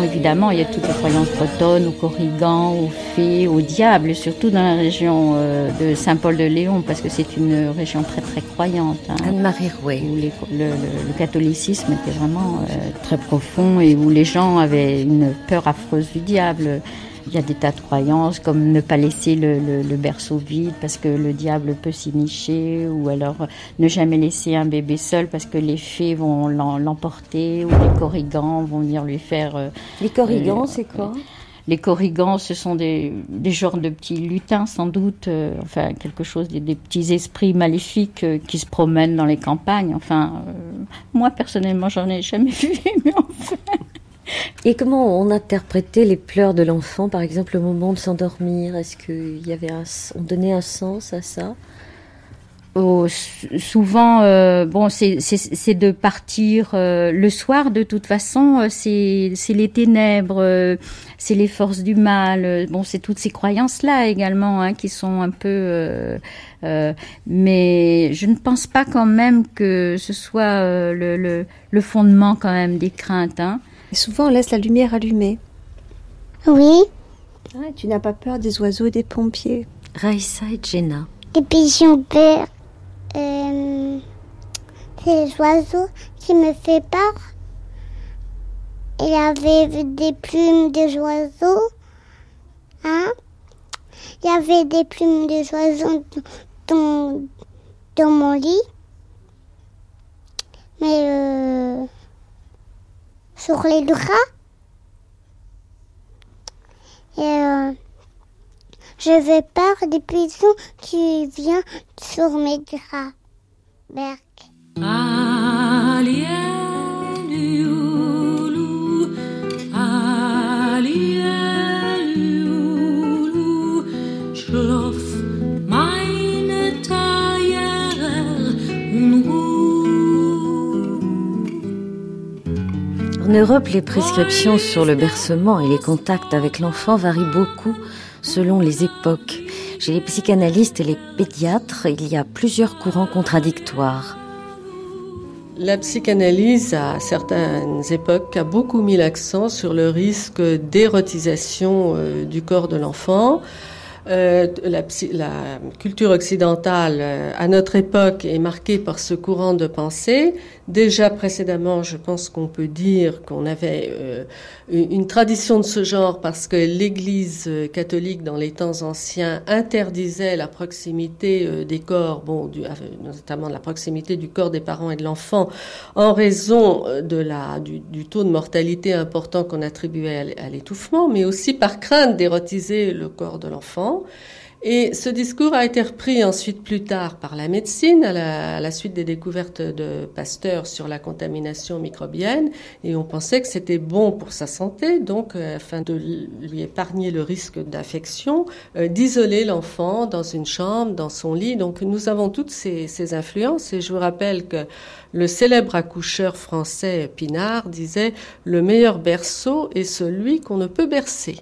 Évidemment, il y a toutes les croyances bretonnes, aux corrigans, aux fées, au diable, surtout dans la région euh, de Saint-Paul-de-Léon, parce que c'est une région très très croyante. Hein, Anne-Marie Rouet. Où le, catholicisme était vraiment euh, très profond et où les gens avaient une peur affreuse du diable. Il y a des tas de croyances comme ne pas laisser le, berceau vide parce que le diable peut s'y nicher ou alors ne jamais laisser un bébé seul parce que les fées vont l'emporter ou les corrigans vont venir lui faire... Euh, les corrigans, euh, c'est quoi? les corrigans, ce sont des, des genres de petits lutins, sans doute, euh, enfin quelque chose, des, petits esprits maléfiques qui se promènent dans les campagnes. Enfin, moi personnellement, j'en ai jamais vu, mais enfin. Et comment on interprétait les pleurs de l'enfant, par exemple, au moment de s'endormir? Est-ce qu'il y avait un, on donnait un sens à ça? Oh, souvent, euh, bon, c'est de partir euh, le soir. De toute façon, euh, c'est les ténèbres, c'est les forces du mal. bon, c'est toutes ces croyances-là également hein, qui sont un peu. mais je ne pense pas quand même que ce soit le, le, le, fondement quand même des craintes. Hein souvent, on laisse la lumière allumée. Oui. Ah, tu n'as pas peur des oiseaux et des pompiers? Raissa et Jenna. Les pigeons peur. Euh, c'est les oiseaux qui me fait peur. Il y avait des plumes des oiseaux. Hein? Il y avait des plumes des oiseaux dans, dans mon lit. Mais euh, sur les draps. Et euh, je vais peur des pigeons qui viennent sur mes draps. Berk. En Europe, les prescriptions sur le bercement et les contacts avec l'enfant varient beaucoup selon les époques. Chez les psychanalystes et les pédiatres, il y a plusieurs courants contradictoires. La psychanalyse, à certaines époques, a beaucoup mis l'accent sur le risque d'érotisation euh, du corps de l'enfant. Euh, la, la, culture occidentale euh, à notre époque est marquée par ce courant de pensée. Déjà précédemment, je pense qu'on peut dire qu'on avait euh, une tradition de ce genre parce que l'Église euh, catholique dans les temps anciens interdisait la proximité euh, des corps, bon, du, notamment la proximité du corps des parents et de l'enfant, en raison de la, du, du taux de mortalité important qu'on attribuait à l'étouffement, mais aussi par crainte d'érotiser le corps de l'enfant. Et ce discours a été repris ensuite plus tard par la médecine à la, suite des découvertes de Pasteur sur la contamination microbienne. Et on pensait que c'était bon pour sa santé, donc euh, afin de lui épargner le risque d'infection, euh, d'isoler l'enfant dans une chambre, dans son lit. Donc nous avons toutes ces influences. Et je vous rappelle que le célèbre accoucheur français Pinard disait le meilleur berceau est celui qu'on ne peut bercer.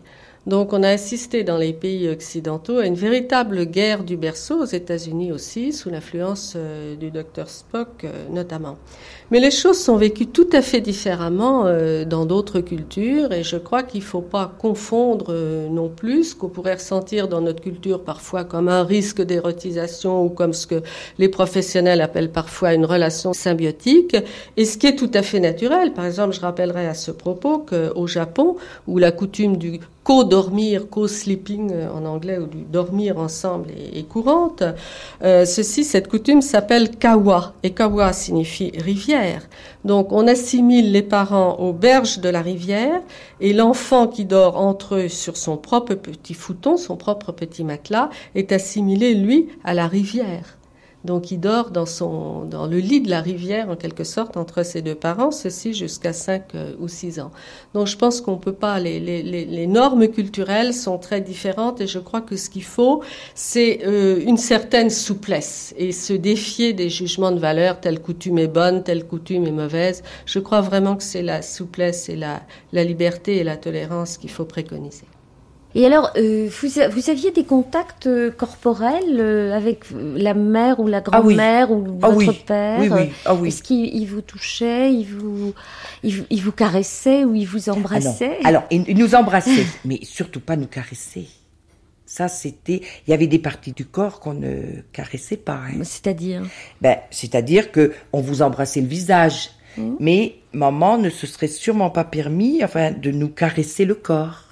Donc on a assisté dans les pays occidentaux à une véritable guerre du berceau, aux États-Unis aussi, sous l'influence euh, du docteur Spock euh, notamment. Mais les choses sont vécues tout à fait différemment euh, dans d'autres cultures et je crois qu'il ne faut pas confondre non plus ce qu'on pourrait ressentir dans notre culture parfois comme un risque d'érotisation ou comme ce que les professionnels appellent parfois une relation symbiotique et ce qui est tout à fait naturel. Par exemple, je rappellerai à ce propos qu'au Japon, où la coutume du co-dormir, co-sleeping euh, en anglais, ou du dormir ensemble est, courante. Euh, ceci, cette coutume s'appelle kawa, et kawa signifie rivière. Donc on assimile les parents aux berges de la rivière, et l'enfant qui dort entre eux sur son propre petit fouton, son propre petit matelas, est assimilé, lui, à la rivière. Donc il dort dans, son, dans le lit de la rivière, en quelque sorte, entre ses deux parents, ceci jusqu'à 5 euh, ou 6 ans. Donc je pense qu'on peut pas, les, les, les, normes culturelles sont très différentes et je crois que ce qu'il faut, c'est euh, une certaine souplesse et se défier des jugements de valeur, telle coutume est bonne, telle coutume est mauvaise. Je crois vraiment que c'est la souplesse et la, la liberté et la tolérance qu'il faut préconiser. Et alors, euh, vous, vous, aviez des contacts euh, corporels euh, avec la mère ou la ah grand-mère ou ah votre père oui, oui. Ah oui. Est-ce qu'il vous touchait, il vous, il, vous caressait ou il vous embrassait? Alors, il nous embrassait, mais surtout pas nous caresser. Ça, c'était. Il y avait des parties du corps qu'on ne caressait pas. Hein. C'est-à-dire? Ben, c'est-à-dire que on vous embrassait le visage, mmh. mais maman ne se serait sûrement pas permis, enfin, de nous caresser le corps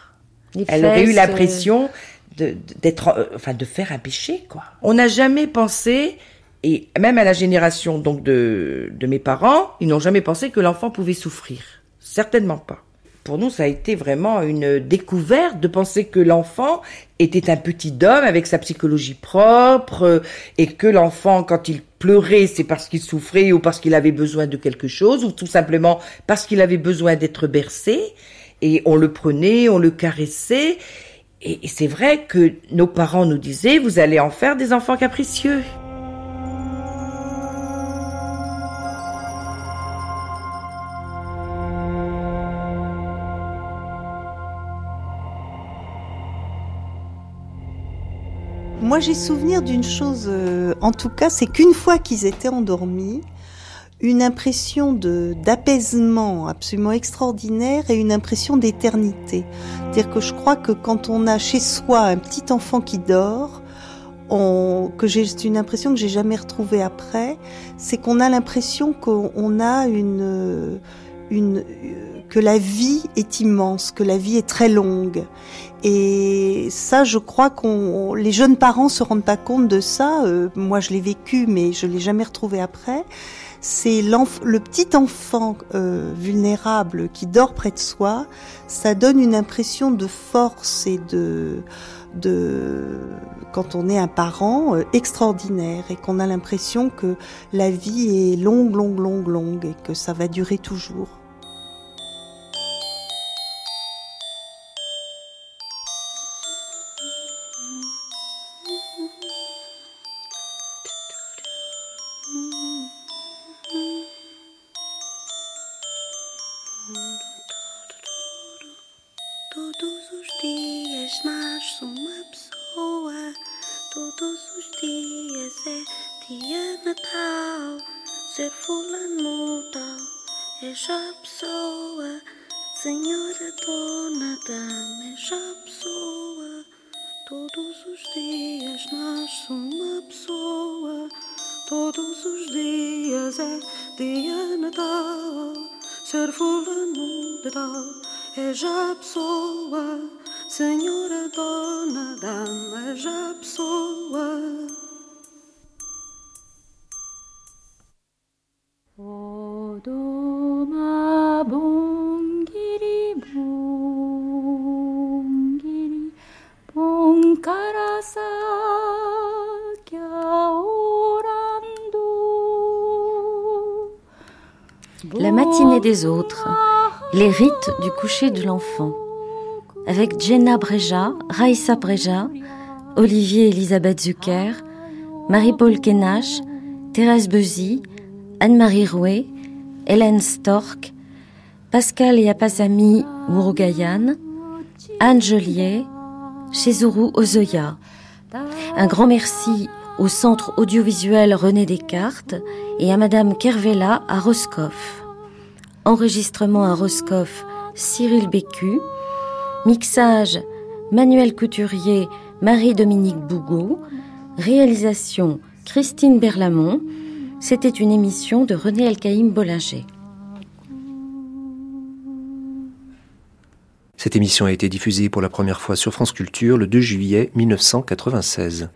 elle aurait eu l'impression de, d'être, euh, enfin, de faire un péché, quoi. On n'a jamais pensé, et même à la génération donc de, de mes parents, ils n'ont jamais pensé que l'enfant pouvait souffrir. Certainement pas. Pour nous, ça a été vraiment une découverte de penser que l'enfant était un petit homme avec sa psychologie propre et que l'enfant, quand il pleurait, c'est parce qu'il souffrait ou parce qu'il avait besoin de quelque chose ou tout simplement parce qu'il avait besoin d'être bercé et on le prenait, on le caressait. Et, c'est vrai que nos parents nous disaient, vous allez en faire des enfants capricieux. Moi, j'ai souvenir d'une chose, euh, en tout cas, c'est qu'une fois qu'ils étaient endormis, une impression d'apaisement absolument extraordinaire et une impression d'éternité. C'est-à-dire que je crois que quand on a chez soi un petit enfant qui dort, on, que j'ai une impression que j'ai jamais retrouvée après, c'est qu'on a l'impression qu'on a une une que la vie est immense, que la vie est très longue. Et ça, je crois qu'on les jeunes parents se rendent pas compte de ça. Euh, moi, je l'ai vécu, mais je l'ai jamais retrouvé après c'est le petit enfant euh, vulnérable qui dort près de soi, ça donne une impression de force et de, quand on est un parent euh, extraordinaire et qu'on a l'impression que la vie est longue, longue, longue, longue et que ça va durer toujours. que é Natal, ser fulano tal, é já pessoa, senhora dona dama, é já pessoa. Todos os dias nasce uma pessoa, todos os dias é dia Natal, ser fulano de tal, é já pessoa, senhora dona dama, é já pessoa. La matinée des autres, les rites du coucher de l'enfant, avec Jenna Breja, Raissa Breja, Olivier Elisabeth Zucker, Marie-Paul Kenache, Thérèse Bezy, Anne-Marie Rouet, Hélène Stork, Pascal et Apasami Murugayan, Anne Joliet, Chezuru Ozoya. Un grand merci au Centre audiovisuel René Descartes et à Madame Kervella à Roscoff. Enregistrement à Roscoff, Cyril Bécu. Mixage, Manuel Couturier, Marie-Dominique Bougot. Réalisation, Christine Berlamont. C'était une émission de René Elkaïm Bollinger. Cette émission a été diffusée pour la première fois sur France Culture le 2 juillet 1996.